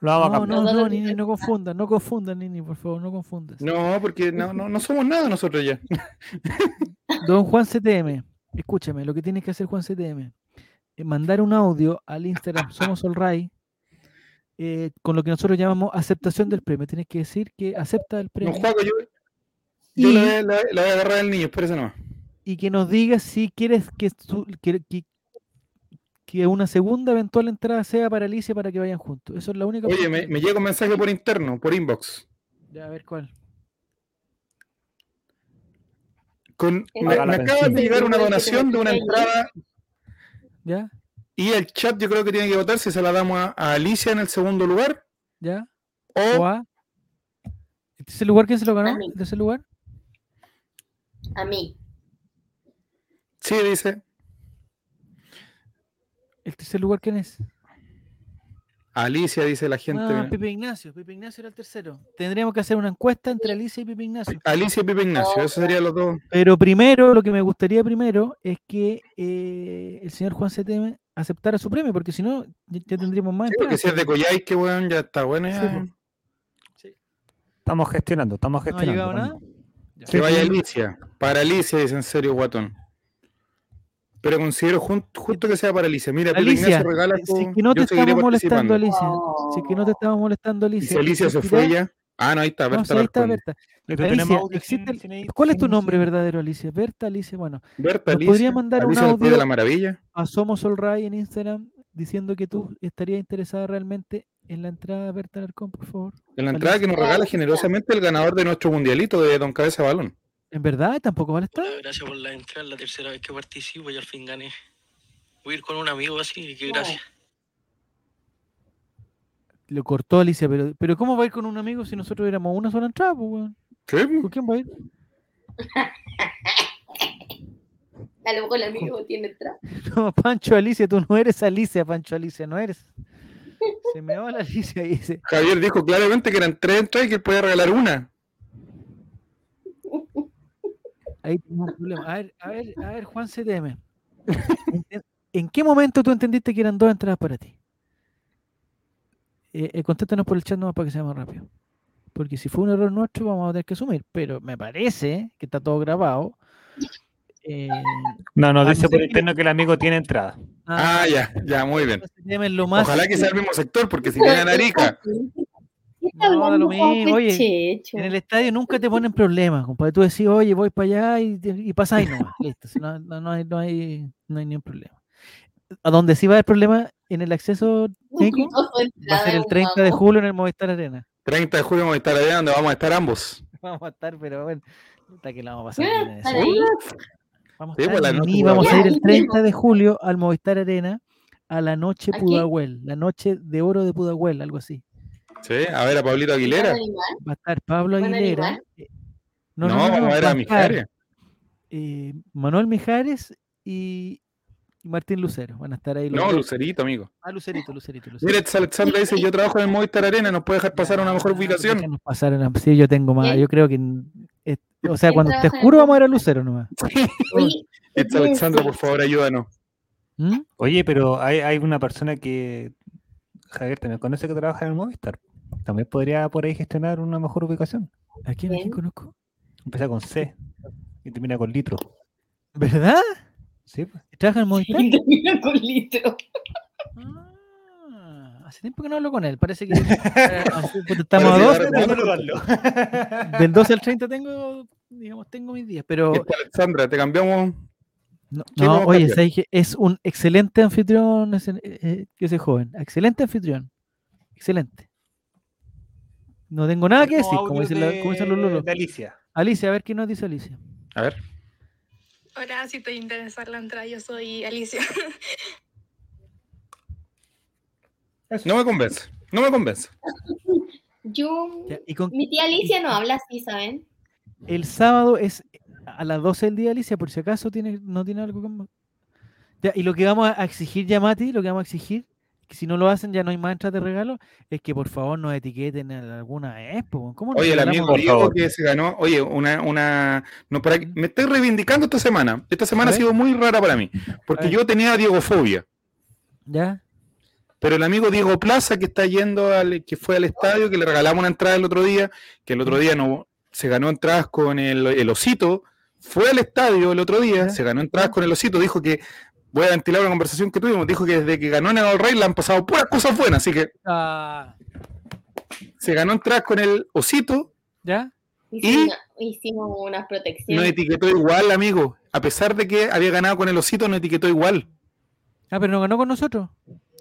Lo vamos a No, cambiar. no, no, datos Nini, no confundan, no confundan, Nini, por favor, no confundas. No, porque no, no, no somos nada nosotros ya. [LAUGHS] Don Juan CTM, escúchame, lo que tienes que hacer, Juan CTM, es mandar un audio al Instagram Somos All Right, eh, con lo que nosotros llamamos aceptación del premio. Tienes que decir que acepta el No, premio Juaco, yo, yo Y- la, voy a- la- la voy a agarrar al niño, espérese nomás. y que nos digas si quieres que, su- que, que- que una segunda eventual entrada sea para Alicia para que vayan juntos. Eso es la única. Oye, me, que- me llega un mensaje por interno, por inbox. Ya, a ver cuál. Con, me, me acaba de llegar una donación de una entrada ¿Ya? y el chat yo creo que tiene que votar si se la damos a, a Alicia en el segundo lugar ¿Ya? o ¿O a? ¿Este es el lugar quién se lo ganó? A mí. ¿Este es el lugar? A mí. sí, dice ¿El tercer lugar quién es? Alicia, dice la gente. Ah, Pepe Ignacio. Pepe Ignacio era el tercero. Tendríamos que hacer una encuesta entre Alicia y Pepe Ignacio. Alicia y Pipe Ignacio, esos serían los dos. Pero primero, lo que me gustaría primero es que eh, el señor Juan CTM aceptara su premio, porque si no, ya, ya tendríamos más Sí, porque si es de Coyhai, que weón, ya está bueno. Sí. Estamos gestionando, estamos ¿No ha gestionando. llegado nada? Ya. Que vaya Alicia. Para Alicia, dice en serio, guatón. Pero considero jun- justo que sea para Alicia. Mira, Alicia, regala si tu- es que no te estamos molestando. Alicia. Si es que no te estamos molestando, Y Alicia. si Alicia se fue ya. Ah, no, ahí está, No, Berta sí, ahí está. Berta. Alicia, audio existe ¿Cuál es tu nombre verdadero, Alicia? Berta, Alicia. Bueno, Berta ¿Nos Alicia. podría mandar un Alicia del País de audio? la Maravilla. a Somos All Right en Instagram diciendo que tú estarías interesada realmente en la entrada de Berta Alarcón, por favor. En la entrada que nos regala generosamente el ganador de nuestro mundialito de Don Cabeza Balón. ¿En verdad? ¿Tampoco vale estar? Gracias por la entrada, es la tercera vez que participo y al fin gané. Voy a ir con un amigo así, que gracias. Lo cortó Alicia, pero, pero ¿cómo va a ir con un amigo si nosotros éramos una sola entrada? Pues, weón? Sí, ¿Con quién va a ir? A lo mejor el amigo tiene entrada. [LAUGHS] No, Pancho Alicia, tú no eres Alicia, Pancho Alicia, no eres. Se me va la Alicia y dice, Javier dijo claramente que eran tres entradas y que podía regalar una. ahí tenemos un problema. A ver, a ver, a ver, Juan CTM. ¿En, en qué momento tú entendiste que eran dos entradas para ti? Eh, eh, contéstanos por el chat nomás para que sea más rápido. porque si fue un error nuestro vamos a tener que asumir, pero me parece que está todo grabado. Eh, No, nos Ah, dice por interno que el amigo tiene entrada. Ah, ya, ya, muy bien. Ojalá que sea el mismo sector, porque si tienen Arica. ¿Qué está No, lo mismo, oye? En el estadio nunca te ponen problemas, compadre. Tú decís, oye, voy para allá y, y nomás. [LAUGHS] Listo, si no, no, no hay, no, hay, no hay ningún problema. A donde sí va a haber problema en el acceso, Nico, va a ser el un 30 de julio en el Movistar Arena. 30 de julio vamos a estar allá donde vamos a estar ambos. [LAUGHS] Vamos a estar, pero bueno, hasta que la vamos a pasar Ah, bien Vamos Sí, a, estar pues, la en noche Nini, Pudahuel. vamos a ir el Ya, 30 de julio al Movistar Arena a la noche. Pudahuel, la noche de oro de Pudahuel, algo así. Sí, a ver a Pablito ¿Van a Aguilera. Va a estar Pablo ¿Van a Aguilera. eh, No, vamos a ver a Mijares. eh, Manuel Mijares y y Martín Lucero. Van a estar ahí los No, dos. Lucerito, amigo. Ah, Lucerito, Lucerito, Mira, Lucerito. esta Alexandra dice, yo trabajo en el Movistar Arena, ¿nos puede dejar pasar a una mejor ubicación? déjanos pasar en la- Sí, yo tengo más. Yo creo que. O sea, ¿Quién cuando el oscuro, vamos a ver a? Lucero nomás. [LAUGHS] Esta Alexandra, por favor, ayúdanos. ¿Mm? Oye, pero hay, hay una persona que Javier también conoce que trabaja en el Movistar. También podría por ahí gestionar una mejor ubicación. ¿A quién, ¿A quién conozco? Empieza con C y termina con litro. ¿Verdad? ¿Sí? pues. ¿Trabaja en el Movistar? y [LAUGHS] termina con litro. Ah, hace tiempo que no hablo con él. Parece que. eh, estamos a dos. [LAUGHS] Del 12 al 30 tengo, digamos, tengo mis días. Pero Esta Alexandra, te cambiamos. no, ¿qué no, oye, es un excelente anfitrión ese, eh, eh, ese joven. Excelente anfitrión. Excelente. No tengo nada que decir, como dicen, la- como dicen los lulos. de Alicia. Alicia, a ver qué nos dice Alicia. A ver. Hola, si te interesa la entrada, yo soy Alicia. [LAUGHS] No me convence. No me convence. Yo, Ya, y con, mi tía Alicia no habla así, ¿saben? El sábado es a las 12 del día, Alicia, por si acaso tiene, no tiene algo que... Ya, y lo que vamos a exigir ya, Mati, lo que vamos a exigir, que si no lo hacen ya no hay más entradas de regalo, es que por favor nos etiqueten en alguna vez. po, ¿Cómo nos Oye, el amigo Diego que se ganó, oye, una, una, no, para, que- me estoy reivindicando esta semana. Esta semana ha sido muy rara para mí, porque yo tenía Diegofobia, ¿Ya? pero el amigo Diego Plaza que está yendo al, que fue al estadio, que le regalamos una entrada el otro día, que el otro día no se ganó entradas con el, el osito, fue al estadio el otro día, se ganó entradas con el osito, dijo que voy a ventilar una conversación que tuvimos, dijo que desde que ganó en el Rey le han pasado puras cosas buenas, así que Ah, se ganó entradas con el osito, ¿Ya? Hicimos, una- hicimos unas no protecciones. etiquetó igual, amigo. A pesar de que había ganado con el osito, no etiquetó igual. Ah, pero no ganó con nosotros.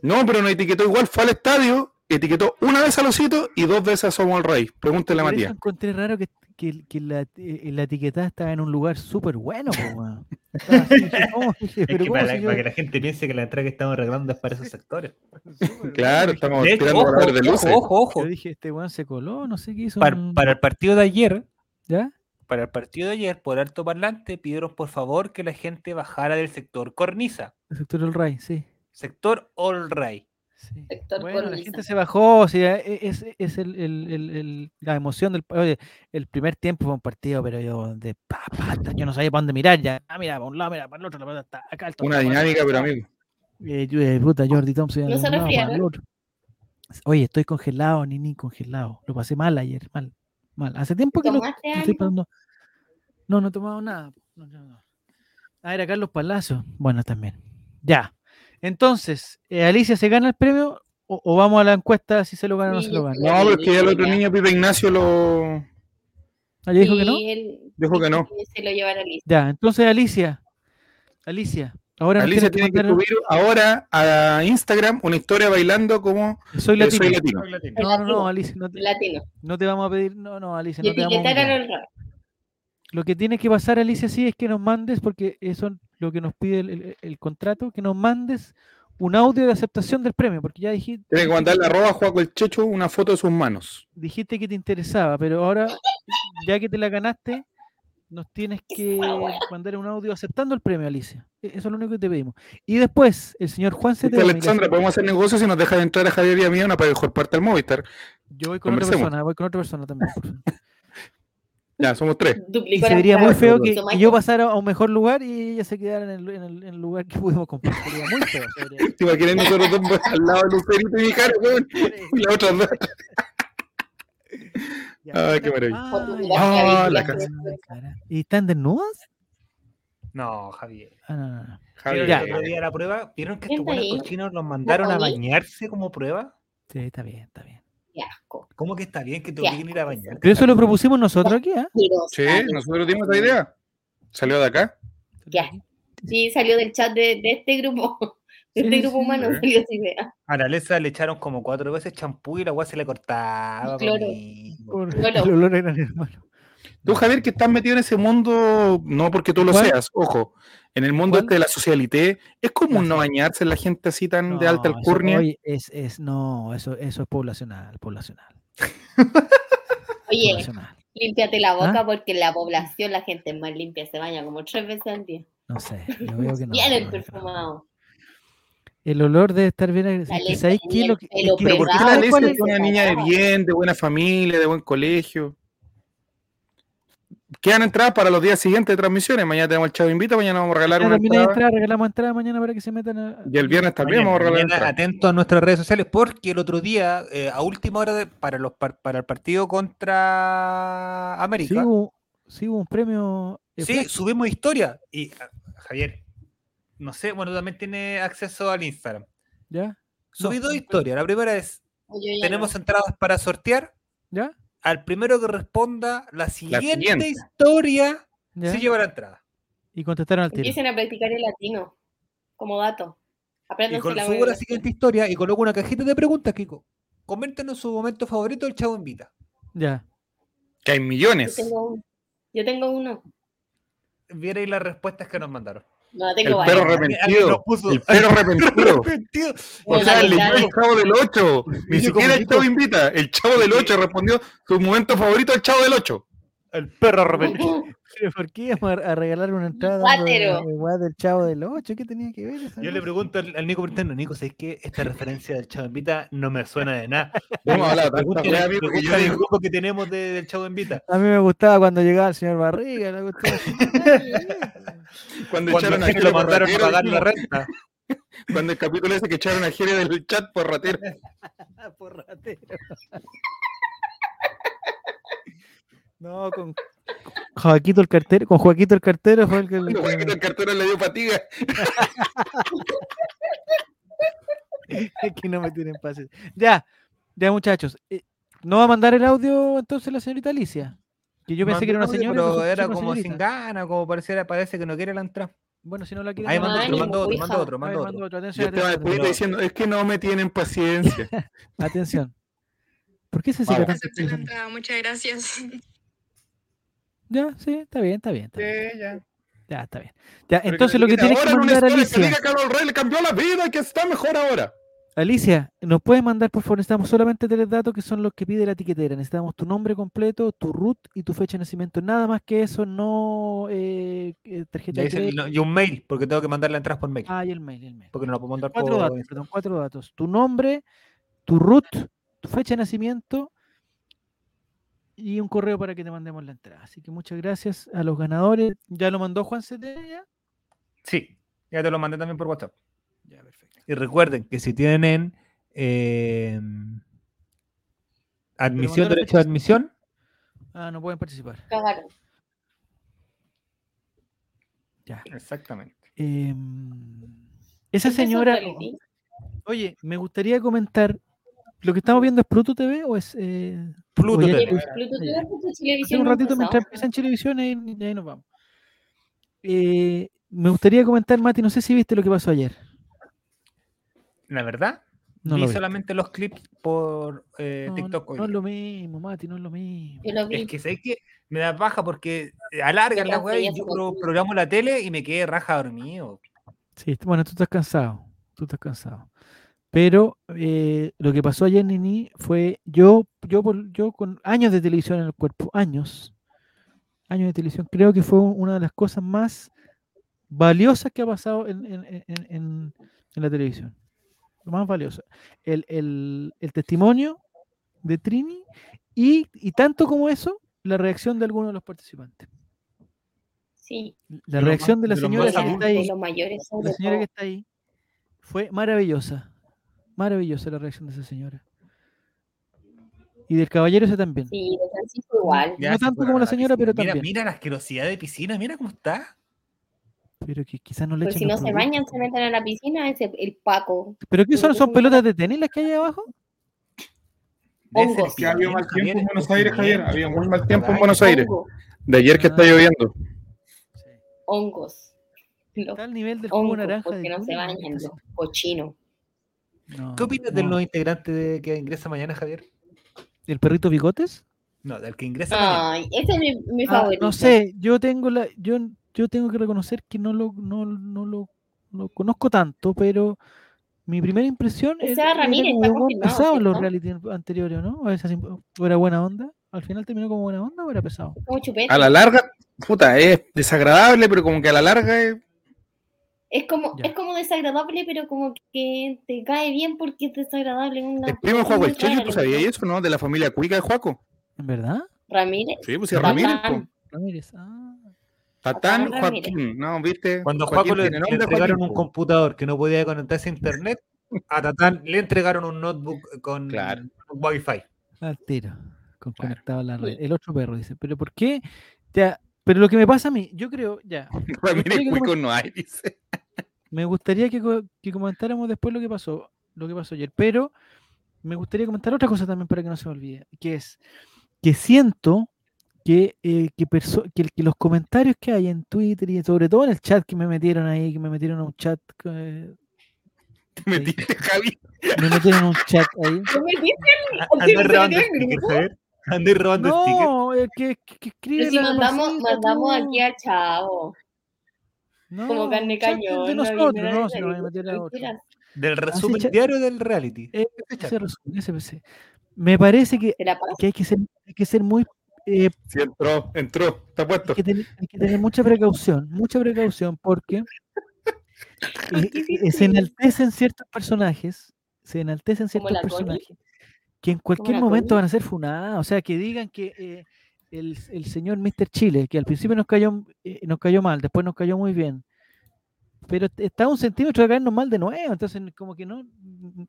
No, pero no etiquetó igual. Fue al estadio, etiquetó una vez al osito y dos veces a Somos el Rey. Pregúntele a Matías. encontré raro que, que, que la, eh, la etiquetada estaba en un lugar súper bueno. [LAUGHS] así, Es pero que ¿cómo para, la- que la gente piense que la entrada que estamos arreglando es para esos sectores. [LAUGHS] Claro, estamos De hecho, ojo, de ojo, luces. ojo, ojo. Yo dije, este weón se coló, no sé qué hizo. Para, un- para el partido de ayer, ¿Ya? para el partido de ayer, por alto parlante, pidieron por favor que la gente bajara del sector cornisa. El sector del Ray, sí. Sector All Ray. Sí. Bueno, la gente se bajó, o sea, e- es, es el, el- el- el- la emoción del oye, el primer tiempo fue un partido, pero yo de pa, pa, ta, yo no sabía para dónde mirar ya. Ah, mira, para un lado, mira, para el otro, la pelota está acá. el Una dinámica, pero amigo. Eh, yo, eh, puta, Jordi Thompson. ¿No se lado, para el resfriaron? otro. Oye, estoy congelado, ni ni congelado. Lo pasé mal ayer, mal. Mal. Hace tiempo que lo ¿Tomaste lo estoy pasando. No, no he tomado nada. No, no, no. Ah, era Carlos Palacio. Bueno, también. Ya. Entonces, eh, Alicia, ¿se gana el premio o, o vamos a la encuesta si se lo gana o no se lo gana? No, pero es que ya el otro niño, Pipe Ignacio, lo. Ah, ¿ya dijo que no? Él Dijo que no. Se lo llevará Alicia. Ya, entonces Alicia. Alicia, ahora Alicia tiene que mandar- subir ahora a Instagram una historia bailando como Soy eh, latino. soy latino. No, no, no, Alicia, no te, Latino. no te vamos a pedir, no, no, Alicia, no te vamos a rap. Lo que tiene que pasar, Alicia, sí es que nos mandes, porque eso es lo que nos pide el, el- el contrato, que nos mandes un audio de aceptación del premio, porque ya dijiste, Tiene que mandarle arroba a Juaco el Checho una foto de sus manos. dijiste que te interesaba, pero ahora, ya que te la ganaste, nos tienes que mandar un audio aceptando el premio, Alicia. E- Eso es lo único que te pedimos. Y después, el señor Juan se te Alexandra, podemos hacer negocios si nos dejan entrar a Javier y a mí una para mejor parte del Movistar. Yo voy con otra persona, voy con otra persona también. Ya, somos tres. Y se vería muy feo que, yo pasara a un mejor lugar y ella se quedara en el, en el- en el lugar que pudimos comprar. Sería muy feo. [LAUGHS] ¿Te imaginas nosotros dos [LAUGHS] al lado de Lucerito y Mijares, weón? Y la otra dos. Ay, qué maravilla. Ah, Ah, la cara. ¿Y están desnudas? No, Javier. Ah, no, no. Javier, ¿Vieron Ya. el otro día la prueba? ¿Vieron que ¿Quién estos buenos cochinos los mandaron a bañarse como prueba? Sí, está bien, está bien. Qué asco. ¿Cómo que está bien que te obliguen a ir a bañar? Pero eso lo propusimos nosotros aquí, ¿ah? Asquerosa, Sí, nosotros dimos esa idea. Salió de acá. Ya. Sí, salió del chat de, de este grupo. [LAUGHS] De Sí, este grupo sí. humano Sí. salió esa idea. A la Lesa le echaron como cuatro veces champú y la agua se le cortaba. Cloro. Por Bueno. el olor hermano. Tú, Javier, que estás metido en ese mundo, no porque tú lo ¿Cuál? seas, ojo, en el mundo ¿Cuál? este de la socialité, ¿es común no bañarse la gente así tan de alta eso- alcurnia? oye, es, es, no, eso, eso es poblacional, poblacional. [LAUGHS] Oye, poblacional. límpiate la boca ¿Ah? porque en la población la gente es más limpia, se baña como tres veces al día. No sé, yo veo que no. Bien el perfumado. El olor debe estar bien ¿Sabéis qué? Lo que, Pero ¿por qué la ¿sabes cuál Leslie es? una niña de bien, de buena familia, de buen colegio? Quedan entradas para los días siguientes de transmisiones. Mañana tenemos el Chavo Invita, mañana vamos a regalar Mañana una entrada. entrada, regalamos entrada mañana para que se metan a. Y el viernes también Mañana, vamos a regalar mañana entrada. atento a nuestras redes sociales porque el otro día, eh, a última hora de- para, los, par- para el partido contra América, Sí, hubo, sí hubo un premio. eh, Sí, flash. subimos historia. Y ah, Javier, no sé, bueno, también tienes acceso al Instagram. ¿Ya? Subí No, dos no, historias. La primera es, tenemos no. entradas para sortear. ¿Ya? Al primero que responda la siguiente, siguiente. historia ¿Ya? se lleva la entrada. Y contestaron al tiro. Empiecen a practicar el latino como dato. Y Apréndanse con, la subo la siguiente historia y coloco una cajita de preguntas, Kiko. Coméntenos su momento favorito del Chavo Invita. Ya. Que hay Yo millones. tengo uno. Yo tengo uno. Vierais las respuestas que nos mandaron. No, El tengo perro alguien nos arrepentido. El perro arrepentido. Arrepentido. O sea, verdad el chavo del 8. Ni siquiera el chavo invita. El chavo del 8 respondió su momento favorito el chavo del 8. El perro arrepentido. [LAUGHS] Pero ¿por qué íbamos a, a regalar una entrada de- de del chavo del 8? ¿Qué tenía que ver? esa Yo le pregunto al, al Nico Berteno, Nico, ¿sabes qué? Esta referencia del Chavo Invita no me suena de nada. [LAUGHS] Amigo, que yo pregúntale el grupo que tenemos de- del Chavo Invita. A mí me gustaba cuando llegaba el señor Barriga. La cuestión. [LAUGHS] Cuando, Cuando echaron a a lo mandaron a pagar la renta. [LAUGHS] Cuando el capítulo ese que echaron a Jere del chat por ratero. Por ratero. No, con Joaquito el cartero, con Joaquito el cartero fue el que, Cuando Joaquín el cartero le dio fatiga. [LAUGHS] es que no me tienen pase. Ya, ya muchachos. eh, ¿No va a mandar el audio entonces la señorita Alicia? Que yo pensé que era una señora. Pero era como sin gana, como pareciera, parece que no quiere la entrada. Bueno, si no la quiere Ahí Ay, otro, mi mandó otro, a otro, mando otro. Yo Atención, estaba diciendo, es que no me tienen paciencia. [LAUGHS] atención. ¿Por qué se entrada, muchas gracias. Ya, sí, está bien, está bien. Está bien. Sí, ya. Ya, está bien. Ya, Pero entonces lo que tienes que ahora no mandar a necesito que Alicia. diga Carlos Rey le cambió la vida, que está mejor ahora. Alicia, ¿nos puedes mandar, por favor? Necesitamos solamente tres datos que son los que pide la etiquetera. Necesitamos tu nombre completo, tu root y tu fecha de nacimiento. Nada más que eso, no eh, eh, tarjeta Ya de dice, crédito. no, y un mail, porque tengo que mandar la entrada por mail. Ah, y el mail, el mail. Porque no lo puedo mandar Cuatro por datos, perdón, cuatro datos. Tu nombre, tu root, tu fecha de nacimiento y un correo para que te mandemos la entrada. Así que muchas gracias a los ganadores. ¿Ya lo mandó Juan Cetella? Sí, ya te lo mandé también por WhatsApp. Ya, perfecto. Y recuerden que si tienen eh, admisión, derecho de admisión, Ah, no pueden participar. Cagaron. Ya. exactamente. Em, esa ¿Empezó señora, oye, me gustaría comentar, ¿lo que estamos viendo es Pluto TV o es... Eh, Pluto o TV. Pluto TV, Hace Chilevisión un ratito mientras empezado. empieza en Chilevisión y, y ahí nos vamos. Eh, me gustaría comentar, Mati, no sé si viste lo que pasó ayer. La verdad, No vi lo solamente los clips por eh, No, TikTok. hoy no es lo mismo, Mati, no es lo mismo. Es que sé que me da baja porque alargan la weá y yo consume. programo la tele y me quedé raja dormido. Sí, bueno, tú estás cansado, tú estás cansado. Pero eh, lo que pasó ayer, Nini, fue yo, yo, por- yo con años de televisión en el cuerpo, años, años de televisión, creo que fue una de las cosas más valiosas que ha pasado en, en- en- en- en la televisión. Lo más valioso. El, el- el testimonio de Trini y, y tanto como eso, la reacción de algunos de los participantes. Sí, La reacción de la señora que de está ahí. los mayores sobre La señora que está ahí fue maravillosa. Maravillosa la reacción de esa señora. Y del caballero ese también. Sí, de Francisco igual. Ya No tanto como la señora, piscina. pero mira, también. Mira la asquerosidad de piscina, mira cómo está. Pero que quizás no le echen si no los se productos. bañan, se meten a la piscina, ese el Paco. ¿Pero qué son? ¿Son pelotas de tenis las que hay abajo? Hongos. Que había mal tiempo en Buenos es Aires, Javier. Había muy mal tiempo en. Buenos Aires. De ayer que está Ah. lloviendo. hongos. Los Está al nivel del jugo hongos, naranja. de porque no se bañan, ¿no? No, ¿Qué opinas del no. nuevo integrante de- que ingresa mañana, Javier? ¿El perrito bigotes? No, del que ingresa mañana. Ay, ese es mi, mi Ah, favorito. no sé, yo tengo la, yo, yo tengo que reconocer que no lo, no, no lo, no conozco tanto, pero mi primera impresión es era Ramírez, como está pesado en los reality anteriores, ¿no? O, esa o era buena onda. Al final terminó como buena onda o era pesado. Como. A la larga, puta, es desagradable, pero como que a la larga es. Es como, Ya. es como desagradable, pero como que te cae bien porque es desagradable. Una El primo Juaco, el Checho, ¿tú sabías eso, no? De la familia cuica de Juaco. ¿En verdad? Ramírez. Sí, pues sí, Tatán. Ramírez. po. Ramírez. Ah, Tatán Tatán. Joaquín, ¿no? ¿Viste? Cuando Joaquín Juaco le, le entregaron Joaquín, un computador que no podía conectarse a internet, a Tatán le entregaron un notebook con Claro. Wi-Fi. al tiro. Con Claro. conectado a la red. El otro perro dice, pero ¿por qué? Ya, pero lo que me pasa a mí, yo creo, ya, [LAUGHS] Ramírez que cuico no hay, dice. me gustaría que, que comentáramos después lo que pasó, lo que pasó ayer, pero me gustaría comentar otra cosa también para que no se me olvide, que es que siento que, eh, que, perso- que, que los comentarios que hay en Twitter y sobre todo en el chat que me metieron ahí, que me metieron a un chat, eh, Te metiste, Javi. me metieron a un chat ahí. ¿Tú me dijiste? Andé [LAUGHS] ¿Se robando en stickers. No, el que, que, que escribe Pero si mandamos, masita, mandamos aquí a Chavo, No, como carne cañón. de no nosotros, no, nadie, si no voy a meter a otro. Del resumen cha- diario del reality. Eh, Ese ese resumen, ese PC. Me parece que, que hay que ser, hay que ser muy eh, Sí, entró, entró, está puesto. hay que, tener, hay que tener mucha precaución, mucha precaución porque [LAUGHS] eh, eh, se enaltecen ciertos personajes, se enaltecen ¿Como ciertos Connie? Que en cualquier momento van a ser funados, o sea, que digan que eh, el, el señor Mr. Chile, que al principio nos cayó, eh, nos cayó mal, después nos cayó muy bien, pero está un centímetro de caernos mal de nuevo, entonces como que no,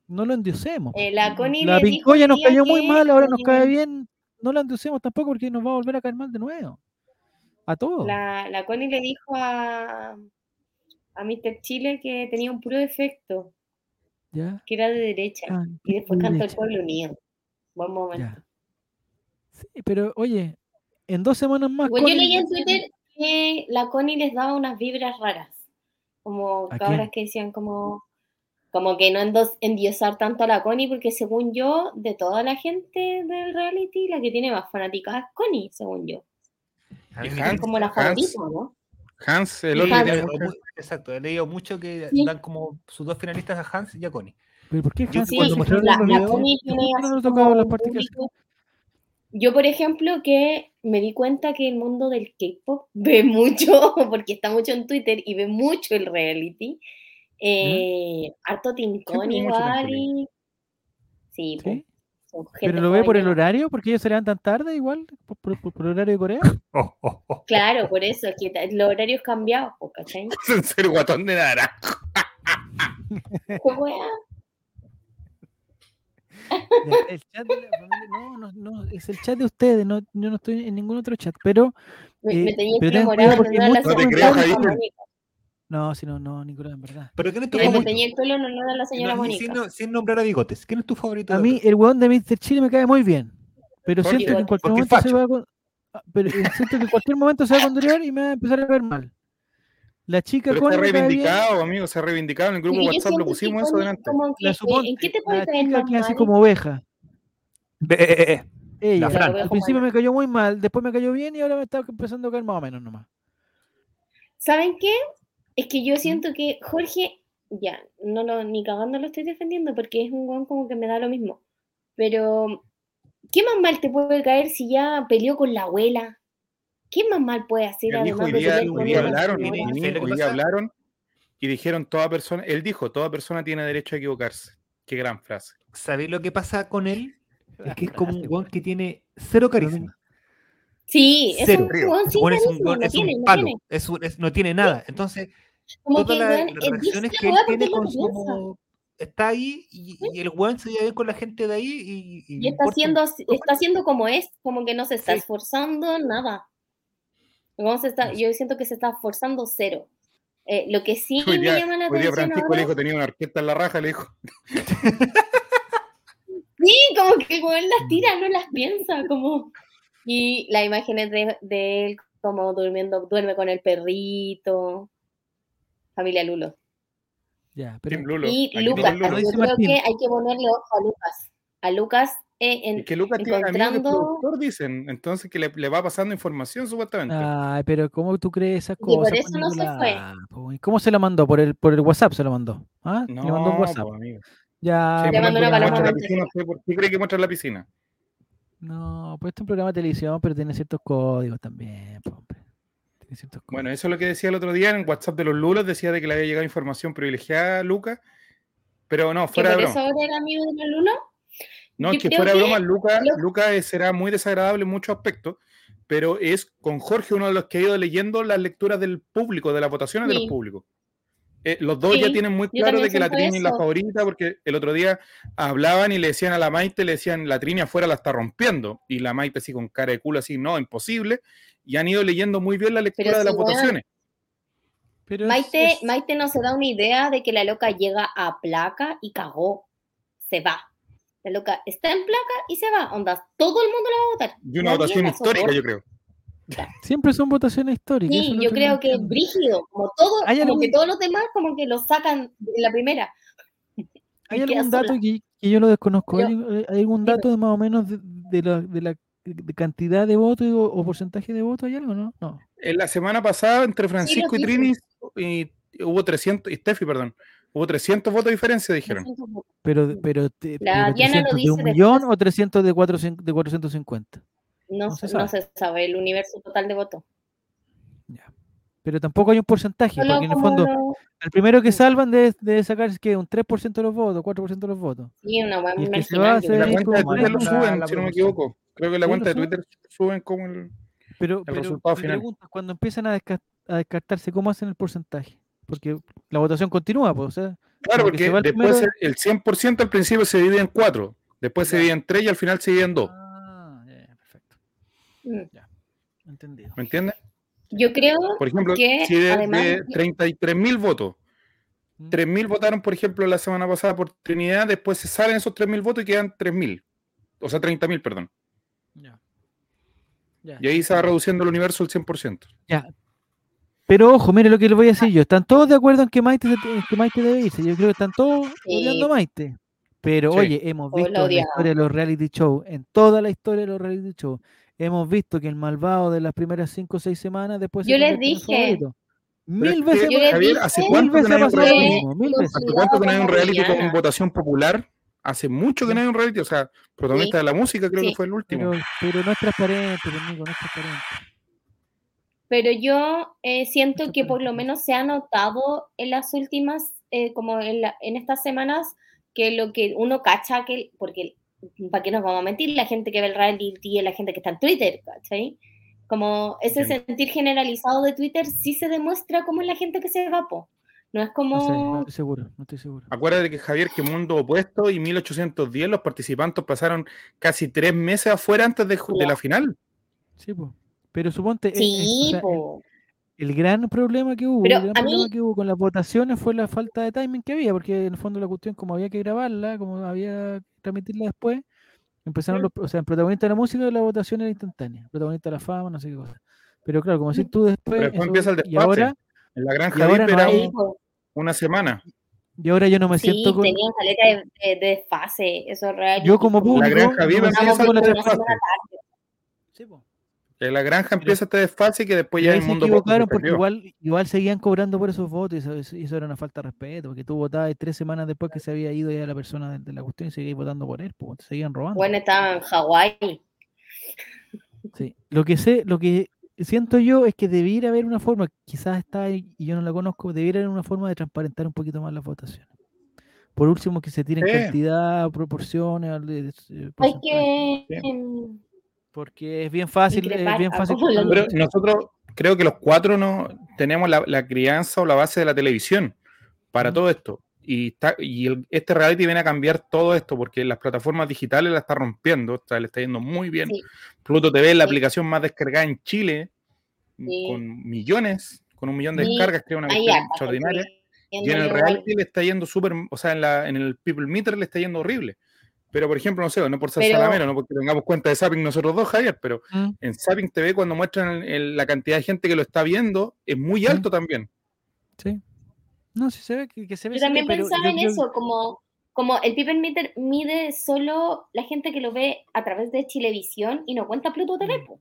no lo endiosemos. Eh, la Connie La Pincoya nos cayó muy mal, ahora nos cae bien, no la endiosemos tampoco porque nos va a volver a caer mal de nuevo. A todos. La, la Connie le dijo a, a Mr. Chile que tenía un puro defecto, ¿Ya? que era de derecha. Ah, Y después de cantó el pueblo unido. Buen momento. Ya. Sí, pero oye, en dos semanas más. Igual yo leí en Twitter que la Connie les daba unas vibras raras. Como ¿A cabras que decían como, como que no endos- endiosar tanto a la Connie, porque según yo, de toda la gente del reality, la que tiene más fanáticas es Connie, según yo. Es como la Hans, favorita, ¿no? Hans, el otro Exacto, he leído mucho que Sí. dan como sus dos finalistas a Hans y a Connie. ¿Pero por qué sí, Cuando sí, la, los la videos, Connie ¿por tiene qué no las que Yo, por ejemplo, que me di cuenta que el mundo del K-pop [LAUGHS] ve mucho, porque está mucho en Twitter y ve mucho el reality. Eh, harto Tincón igual y... Sí, ¿Sí? pues, ¿Pero lo ve por el horario? ¿Porque ellos se levantan tarde igual? ¿Por, por- por- por el horario de Corea? [LAUGHS] Oh, oh, oh. Claro, por eso, es que los horarios cambiados, po, ¿cachai? [LAUGHS] en serio, guatón de naranjo. El chat de la familia- no, no, no, es el chat de ustedes, no, yo no estoy en ningún otro chat, pero Me, Eh, me tenía pero de porque muchos No te creas, Javier. Mónica. no, si no, no, Nicolás, en verdad. ¿Pero quién es tu favorito? tenía el pelo en honor a la señora No, Mónica. sin, no- sin nombrar a bigotes. ¿Quién es tu favorito? A de mí el weón de Mr. Chile me cae muy bien, pero ¿Por siento qué? que en cualquier momento se va a... ah, Pero eh, siento que en cualquier momento se va a controlar y me va a empezar a ver mal. La chica Pero cae bien, reivindicado, amigo, se ha reivindicado. En el grupo WhatsApp lo pusimos eso delante. la suponte, ¿En qué te puede la caer chica que mal? como oveja. Ve, eh, eh, eh. Ella, Fran. al principio me cayó muy mal, después me cayó bien y ahora me está empezando a caer más o menos nomás. ¿Saben qué? Es que yo siento que Jorge, ya, no lo, ni cagando lo estoy defendiendo porque es un guan como que me da lo mismo. Pero, ¿qué más mal te puede caer si ya peleó con la abuela? ¿Qué más mal puede hacer Él dijo, además hoy de hoy día hablaron, que hoy día hablaron y dijeron toda persona, él dijo, toda persona tiene derecho a equivocarse. Qué gran frase. ¿Sabéis lo que pasa con él? Es que es [LAUGHS] como un guan que tiene cero carisma. Sí, es Cero. un guan sin es un, carisma, es un tiene, no palo. tiene. Es un- es- no tiene nada. Entonces, Como todas que, las las reacciones que él tiene con su, está ahí y, y el weón se lleva bien con la gente de ahí y, Y le está haciendo, está haciendo como es, como que no se está Sí. esforzando nada. No se está, yo siento que se está esforzando cero. Eh, lo que sí Hoy me día, llama la atención Francisco ahora- le dijo tenía una orquesta en la raja, le dijo. [LAUGHS] Sí, como que como él las tira, no las piensa, como... Y las imágenes de, de él como durmiendo, duerme con el perrito, familia Lulo. Ya, pero Lulo. Y Lucas, Lulo. yo creo que hay que ponerle ojo a Lucas. A Lucas eh, en, que Lucas tiene amigos de encontrando- productor, dicen. Entonces que le, le va pasando información supuestamente. Ay, pero ¿cómo tú crees esas Y por cosas? eso pues, no se ¿y ¿Cómo se la mandó? ¿Por el, por el WhatsApp se lo mandó? ¿Ah? no, Le mandó un WhatsApp. amigo. Ya, Sí, Le pues, mandó una la piscina, ¿usted ¿Por qué cree que muestra la piscina? No, pues es un programa de televisión, pero tiene ciertos códigos también, hombre. Tiene ciertos códigos. Bueno, eso es lo que decía el otro día en WhatsApp de los Lulos, decía de que le había llegado información privilegiada a Lucas, pero no, fuera de por broma. eso ahora era amigo de la Luna. No, yo es que fuera de que broma, Lucas lo- es- será muy desagradable en muchos aspectos, pero es con Jorge uno de los que ha ido leyendo las lecturas del público, de las votaciones de los públicos. Eh, los dos ya tienen muy claro de que la Trini es la favorita, porque el otro día hablaban y le decían a la Maite, le decían, la Trini afuera la está rompiendo, y la Maite así con cara de culo, así, no, imposible, y han ido leyendo muy bien la lectura Pero de sí, las votaciones. Pero es- Maite, es- Maite no se da una idea de que la loca llega a placa y cagó. Se va. La loca está en placa y se va. Onda, todo el mundo la va a votar. Y una Nadie votación histórica, soporta. yo creo. Siempre son votaciones históricas. Sí, yo creo que es brígido. Como, todo, ¿Hay como algún- que todos los demás como que lo sacan de la primera. [LAUGHS] ¿Hay algún dato que, que yo lo desconozco? ¿Hay, eh, hay algún dime. dato de más o menos de, de la, de la de cantidad de votos o, o porcentaje de votos? ¿Hay algo, no? No. En la semana pasada, entre Francisco y. Trini, y, hubo 300, y Steffi, perdón, hubo 300 votos de diferencia, dijeron. Pero, pero, te- La pero Diana lo 300 de un dice millón después. o 300 de, 400 de 450. No, No se no sabe. se sabe el universo total de votos. Ya. Pero tampoco hay un porcentaje, Solo porque en el fondo, el primero que salvan debe, debe sacar es que un 3% de los votos, 4% de los votos. sí, una weá Y el muy que se va marginal. a yo En la cuenta de Twitter lo suben, la si no me equivoco. Creo que la ¿Sí, cuenta de? Twitter suben como el... Pero, pero resultado mi final. pregunta es, cuando empiezan a descartarse, ¿cómo hacen el porcentaje? Porque la votación continúa, pues, o sea, Claro, porque se va el después primero- el 100% al principio se divide en 4, después se Ya. divide en 3 y al final se divide en 2. Ah, ya, ya, perfecto. Mm. Entendido. ¿Me entiendes? Yo creo Por ejemplo, que si de, además de 33 mil votos, Mm. 3 mil votaron, por ejemplo, la semana pasada por Trinidad, después se salen esos 3 mil votos y quedan 3 mil. O sea, 30 mil, perdón. Ya. Ya. Y ahí se va reduciendo el universo al 100%. Ya. Pero ojo, mire lo que les voy a decir yo. Están todos de acuerdo en que Maite, que Maite debe irse. Yo creo que están todos Sí. odiando a Maite. Pero Sí. oye, hemos visto en la historia de los reality shows, en toda la historia de los reality shows, hemos visto que el malvado de las primeras 5 o 6 semanas después se Yo les dije. Mil es veces, Yo Javier, dije ¿hace cuánto que veces no ha hay un reality? mismo, mil veces. ¿Hace cuánto que no hay un Como reality con votación popular? Hace mucho que no hay un reality, o sea, protagonista Sí. de la música creo Sí. que fue el último. Pero, pero no es transparente, amigo, no es transparente. Pero yo eh, siento que por lo menos se ha notado en las últimas, eh, como en, la- en estas semanas, que lo que uno cacha, que porque, ¿para qué nos vamos a mentir? La gente que ve el reality es la gente que está en Twitter, ¿cachai? Como ese Entiendo. sentir generalizado de Twitter sí se demuestra como es la gente que se va, po. No es No sé, no como... estoy seguro, no estoy seguro. Acuérdate que Javier, que mundo opuesto y 1810 los participantes pasaron casi tres meses afuera antes de, de la final. Sí, pues. Pero suponte, eh, eh, o Sí, sea, el- po. El gran problema que hubo, Pero el gran a problema mí- que hubo con las votaciones fue la falta de timing que había, porque en el fondo la cuestión, como había que grabarla, como había que transmitirla después, empezaron Mm. los, o sea, el protagonista de la música la votación era instantánea, el protagonista de la fama, no sé qué cosa. Pero claro, como decís tú después, Pero después eso- empieza el y ahora, En la granja ahora no era hay- una semana. y ahora yo no me Sí, siento con, tenían caleta de, de, de desfase, eso es real. yo como La público, granja no viva me siento con la desfase. Sí, po. En la granja empieza este desfase que después Y ya ahí el se mundo se equivocaron porque igual, igual seguían cobrando por esos votos y eso, y era una falta de respeto, porque tú votabas tres semanas después que se había ido ya la persona de, de la cuestión y seguías votando por él, pues te seguían robando. Bueno, estaba en Hawái. Sí. Lo que sé, lo que siento yo es que debiera haber una forma, quizás está ahí y yo no la conozco, debiera haber una forma de transparentar un poquito más las votaciones. Por último, que se tiren Sí. cantidad, proporciones, Hay que... Porque es bien fácil, es bien fácil. [LAUGHS] Pero nosotros creo que los cuatro no tenemos la, la crianza o la base de la televisión para Mm. todo esto. y, está, y el- este reality viene a cambiar todo esto porque las plataformas digitales la está rompiendo, o sea, le está yendo muy bien. Sí. Pluto TV es la Sí. aplicación más descargada en Chile, Sí. con millones, con un millón de descargas, que es una cuestión extraordinaria. Y en el reality le está yendo súper, o sea, en, la, en el People Meter le está yendo horrible. Pero, por ejemplo, no sé, no por ser Pero- salamero, no porque tengamos cuenta de Zapping nosotros dos, Javier, pero Mm. en Zapping TV cuando muestran el- el- la cantidad de gente que lo está viendo, es muy alto también. Sí. No, sí se ve que, que se ve. Yo se ve, también pero pensaba yo en eso, como, como el People Meter mide solo la gente que lo ve a través de Chilevisión y no cuenta Pluto TV. po.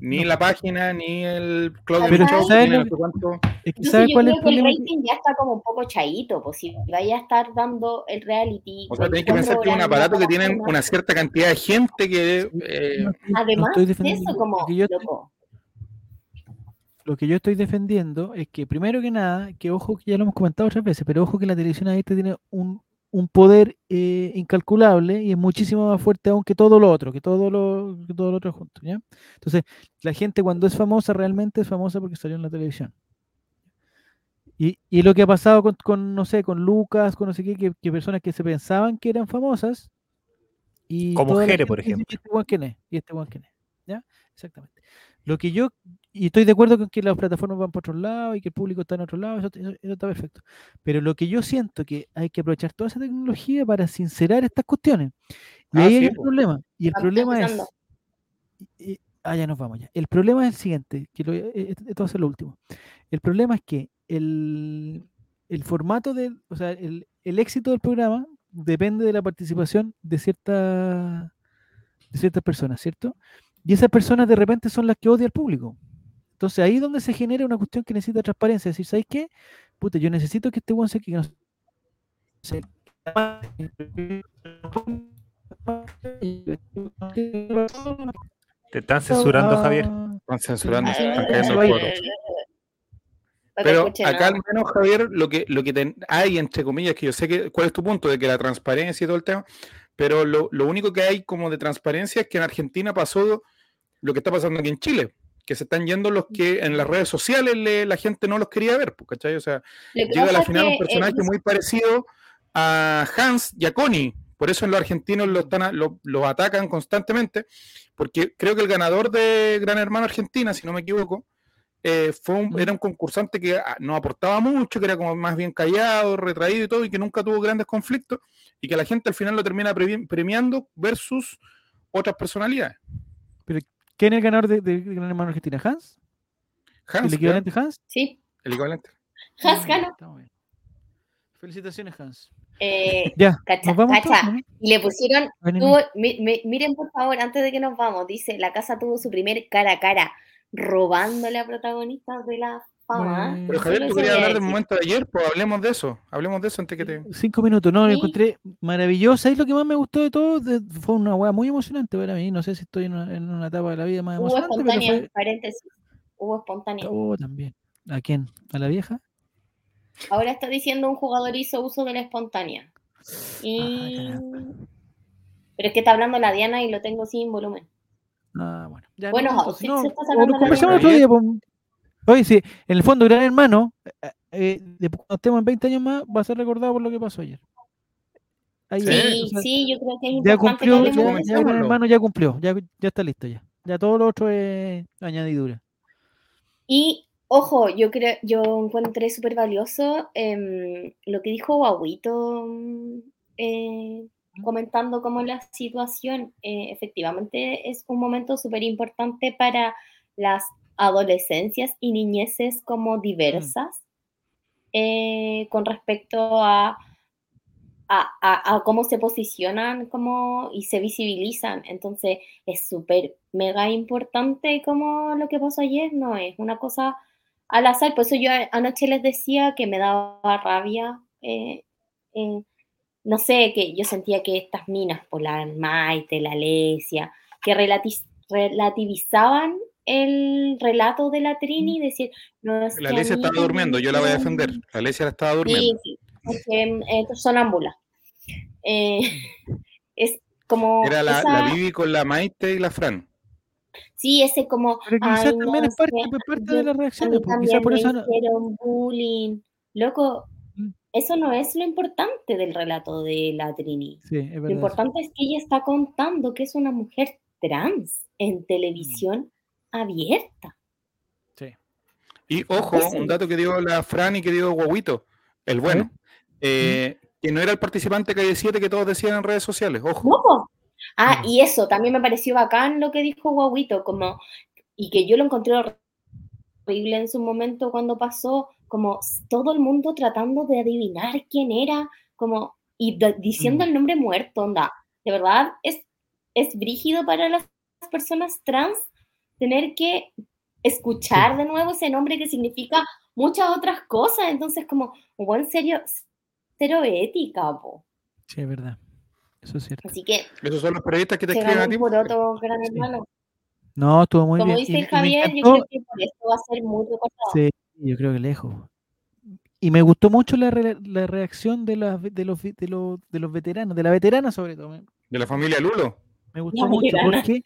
Ni No. la página, ni el Cloud Pero Show, ¿sabes ni lo no sé cuánto. Es que ¿Sabes yo cuál es creo el que el problema? Rating ya está como un poco chaito, pues si vaya a estar dando el reality. O sea, tenéis que 24 pensar que es un aparato que tiene plataforma, una cierta cantidad de gente que... eh, no Además de eso, como lo que yo estoy- loco. lo que yo estoy defendiendo es que, primero que nada, que ojo, que ya lo hemos comentado otras veces, pero ojo que la televisión abierta tiene un, un poder eh, incalculable y es muchísimo más fuerte aún que todo lo otro, que todo lo, que todo lo otro junto, ¿ya? Entonces, la gente cuando es famosa realmente es famosa porque salió en la televisión. Y, y lo que ha pasado con, con, no sé, con Lucas, con no sé qué, que, que personas que se pensaban que eran famosas y Como Jere, por dice, ejemplo. "¿Y este weón quién es? ¿Y este weón quién es? ¿Ya? Exactamente. Lo que yo, y estoy de acuerdo con que las plataformas van por otro lado y que el público está en otro lado, eso, eso- eso está perfecto. Pero lo que yo siento que hay que aprovechar toda esa tecnología para sincerar estas cuestiones. Y Ah, ahí hay sí, el po. problema. Y el problema es. y- y- ah, ya nos vamos ya. El problema es el siguiente, que lo, eh, esto va a ser lo último. El problema es que el, el formato del, o sea, el, el éxito del programa depende de la participación de cierta, de ciertas personas, ¿cierto? Y esas personas de repente son las que odia al público. Entonces ahí es donde se genera una cuestión que necesita transparencia. Es decir, ¿sabes qué? Puta, yo necesito que este buen se que no se- Te están censurando, Javier. Ah, Están censurando, Sí, están cayendo el cuero. Te Pero acá al menos, Javier, lo que, lo que ten- hay, entre comillas, que yo sé que cuál es tu punto de que la transparencia y todo el tema, pero lo, lo único que hay como de transparencia es que en Argentina pasó lo que está pasando aquí en Chile, que se están yendo los que en las redes sociales le- la gente no los quería ver, pues, ¿cachai? O sea, llega a la final un eh, personaje muy parecido a Hans y a Connie. Por eso en los argentinos lo, están a- lo, lo atacan constantemente, porque creo que el ganador de Gran Hermano Argentina, si no me equivoco, eh, fue un- Mm. era un concursante que ah, no aportaba mucho, que era como más bien callado, retraído y todo, y que nunca tuvo grandes conflictos, y que la gente al final lo termina premi- premiando versus otras personalidades. ¿Quién es el ganador de, de Gran Hermano Argentina? ¿Hans? Hans, ¿El equivalente Hans? Sí, el equivalente. Hans ganó. está muy bien. Felicitaciones, Hans. Eh, [LAUGHS] Ya, cacha, nos vamos cacha. ¿no? Y le pusieron, tuvo- mi- mi- miren por favor, antes de que nos vamos, dice, la casa tuvo su primer cara a cara, robándole a protagonistas de la Bueno. Pero Javier, tú querías hablar del momento de ayer, pues hablemos de eso, hablemos de eso antes que te... Cinco minutos, no, lo Sí. encontré maravillosa. Y lo que más me gustó de todo de- fue una weá muy emocionante para mí. No sé si estoy en una, en una etapa de la vida más Hubo emocionante, pero espontánea, fue. paréntesis, hubo espontánea. Oh, también. ¿A quién? ¿A la vieja? Ahora está diciendo un jugador hizo uso de la espontánea. Y... caramba. Pero es que está hablando la Diana y lo tengo sin volumen. Ah, bueno. Ya, Bueno, no, sí, no, se está o sacando lo la conversamos otro día. Oye, sí, en el fondo, Gran Hermano, eh, eh, de- cuando estemos en 20 años más, va a ser recordado por lo que pasó ayer. Ahí, Sí. o Sí, sea, sí, yo creo que es ya importante cumplió, que ya, ya. Gran. Hermano ya cumplió, ya, ya está listo ya. Ya todo lo otro es añadidura. Y ojo, yo creo, yo encontré súper valioso em, lo que dijo Guaguito eh, comentando como la situación. eh, efectivamente es un momento súper importante para las adolescencias y niñeces como diversas eh, con respecto a, a, cómo se posicionan como, y se visibilizan. Entonces es súper mega importante como lo que pasó ayer, no es una cosa al azar. Por eso yo anoche les decía que me daba rabia. eh, eh, no sé, que yo sentía que estas minas, por la Maite, la Alesia, que relati- relativizaban el relato de la Trini y decir, no es La Alicia estaba durmiendo, yo la voy a defender. La Alicia la estaba Sí, durmiendo. sí, porque eh, sonámbula. Eh, [LAUGHS] es como. Era la, esa- la Vivi con la Maite y la Fran. Sí, ese como. Pero quizás "Ay, también no, es parte, que es parte yo- de las reacciones, porque quizás por eso no- bullying. Loco, Mm. eso no es lo importante del relato de la Trini. Sí, es Lo eso. importante es que ella está contando que es una mujer trans Mm. en televisión abierta. Sí. Y ojo, Entonces- un dato que dio la Fran y que dio Guaguito, el bueno, eh, que no era el participante calle 7 que todos decían en redes sociales, ojo. No. Ah, y eso también me pareció bacán lo que dijo Guaguito, como, y que yo lo encontré horrible en su momento cuando pasó, como todo el mundo tratando de adivinar quién era, como, y diciendo el nombre muerto, onda. De verdad, es, es brígido para las personas trans tener que escuchar de nuevo ese nombre que significa muchas otras cosas, entonces como, o en serio, cero ética, po. Sí, es verdad. Eso es cierto. Así que Esos son los periodistas que te escriben a ti. poroto, gran Sí. hermano. No, estuvo muy Como bien. dice Y- y me Javier, yo creo que por esto va a ser muy recordado. Sí, yo creo que lejos. Y me gustó mucho la, re- la reacción de, las, de, los, vi- de, los, de los veteranos, de la veterana sobre todo. De la familia Lulo. me gustó La mucho veterana. porque,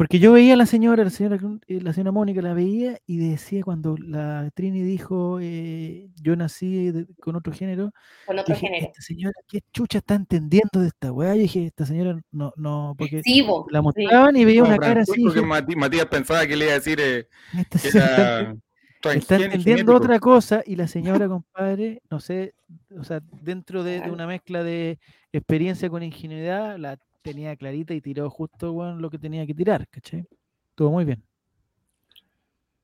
porque yo veía a la señora, la señora, eh, la señora Mónica, la veía y decía cuando la Trini dijo eh, yo nací de- con otro género, Con otro dije, género. esta señora, ¿qué chucha está entendiendo de esta weá? Yo dije, esta señora no, no, porque Sí, bo, la sí. mostraban y veía Como una cara así. Que dije, Mati- Matías pensaba que le iba a decir eh, esta que señora está era está transgén- entendiendo otra cosa y la señora, compadre, no sé, o sea, dentro de, de una mezcla de experiencia con ingenuidad, la tenía clarita y tiró justo bueno, lo que tenía que tirar, ¿cachai? Estuvo muy bien.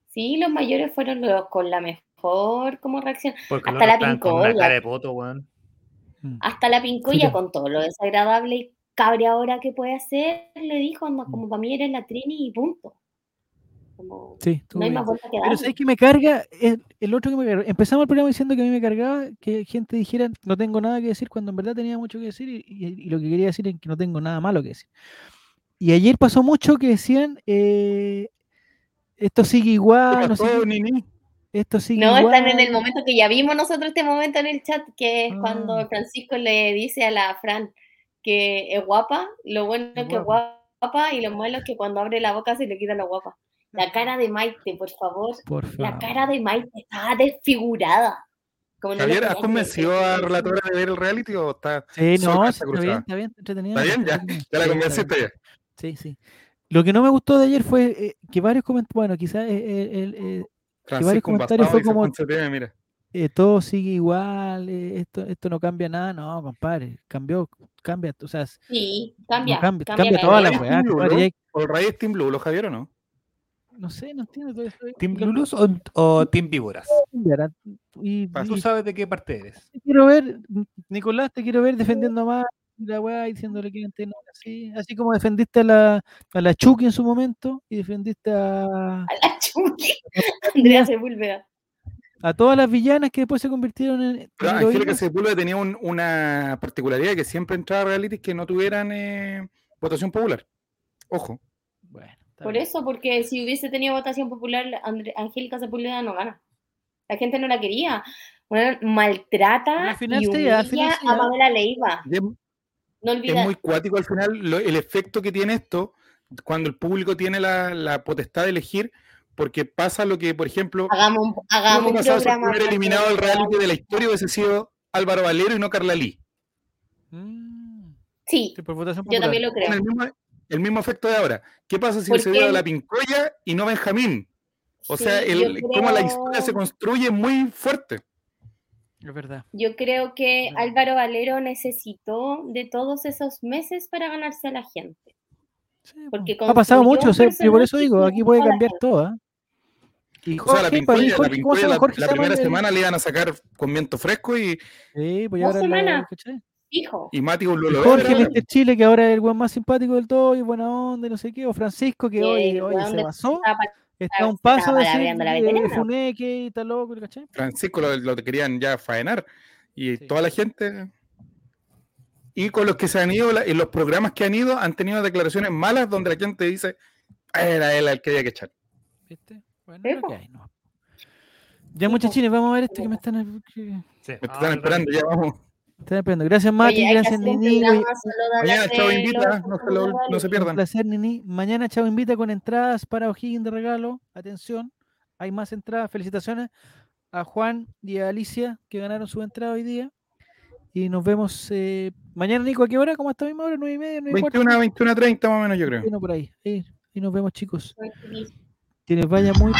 Sí, los mayores fueron los con la mejor como reacción. Porque Hasta los la pincoya. cara de poto, weón. Mm. Hasta la pincoya Sí, con todo lo desagradable y cabreadora que puede hacer, le dijo, anda, Mm. como para mí eres la Trini y punto. Como, Sí, no hay bien. más vuelta que Pero darle. ¿sabes que me carga? El, el otro que me carga. Empezamos el programa diciendo que a mí me cargaba que gente dijera no tengo nada que decir cuando en verdad tenía mucho que decir y, y- y lo que quería decir es que no tengo nada malo que decir. Y ayer pasó mucho que decían eh, esto sigue ¿Qué igual, no sé esto sigue No, igual. están en el momento que ya vimos nosotros este momento en el chat, que es Ah. cuando Francisco le dice a la Fran que es guapa, lo bueno Es es que es guapa y lo malo es que cuando abre la boca se le quita la guapa. La cara de Maite, por favor, Por la favor. cara de Maite estaba desfigurada. Como no lo Javier, ¿has que convencido a relatora de ver el reality o está, Sí, no, está cruzada. bien, está bien, entretenido. está bien? Ya, ya la convenciste ya. Sí, sí. Lo que no me gustó de ayer fue eh, que varios comentarios, bueno, quizás eh, eh, eh, varios comentarios fue como- mira. eh, todo sigue igual, eh, esto, esto no cambia nada. No, compadre, cambió, cambia, o sea, Sí, no cambia. cambia, cambia cambia la toda la weá, Blue, compadre, ¿no? y hay- ¿O el Rey es Team Blue, lo Javier o no? No sé, no entiendo todo eso. ¿Team Lulus o, o Team Víboras? Y. Tú sabes de qué parte eres. te quiero ver, Nicolás, te quiero ver defendiendo más la weá y diciéndole que antes no así, así como defendiste a la, a la Chucky en su momento y defendiste a, A la Chucky. [LAUGHS] Andrea Sepúlveda. a todas las villanas que después se convirtieron en, en Pero Angélica heroínas. Sepúlveda tenía un- una particularidad que siempre entraba a realities que no tuvieran eh, votación popular. Ojo. Por bien. eso, porque si hubiese tenido votación popular, Andre- Angélica Sepúlveda no gana. La gente no la quería. Bueno, maltrata final y humilla al final sí, a. Pamela Leiva. Es, No es muy cuático al final lo- el efecto que tiene esto cuando el público tiene la, la potestad de elegir, porque pasa lo que, por ejemplo, Hagamos un, el hagamos un el programa. eliminado del reality de la historia hubiese sido Álvaro Valero y no Carla Lee. Mm, Sí, sí, por votación yo también lo creo. El mismo, el mismo efecto de ahora. ¿Qué pasa si ¿Por se hubiera la Pincoya y no Benjamín? O sea, el, cómo la historia se construye muy fuerte. Es verdad. Yo creo que. Álvaro Valero necesitó de todos esos meses para ganarse a la gente. Sí. Porque ha pasado mucho, un o sea, yo por eso digo, aquí puede cambiar todo. ¿ah? Y O sea, la Jorge, y Pincoya, la, Jorge, Jorge primera semana le iban a sacar con viento fresco y, Sí, pues Dos ahora la- semanas. Y Mati un Lolo Jorge, Vera, Mr. Chile, que ahora es el weón más simpático del todo y buena onda y no sé qué. O Francisco, que hoy, se de- basó. estaba pa- Está a un paso de decir. Funeque y está loco. Francisco lo, lo querían ya faenar y Sí. toda la gente. Y con los que se han ido, en los programas que han ido, han tenido declaraciones malas donde la gente dice, "Ah, era él el que había que echar. ¿Viste? Bueno, Sí, es lo po. que hay, ¿no? Ya, muchachines, vamos a ver este que me están, que Sí. Me están esperando, ya vamos. Estupendo. Gracias, Mati. Gracias, Nini. Mañana Chavo invita. No se, pierdan. Un Nini. Mañana Chavo invita con entradas para O'Higgins de regalo. Atención, hay más entradas. Felicitaciones a Juan y a Alicia que ganaron su entrada hoy día. Y nos vemos eh, mañana, Nico. ¿A qué hora? ¿Cómo a esta misma hora? ¿9 y media? 9 y 21, 21 30 más o menos, yo creo. Bueno, por ahí. Y nos vemos, chicos. Que les vaya muy.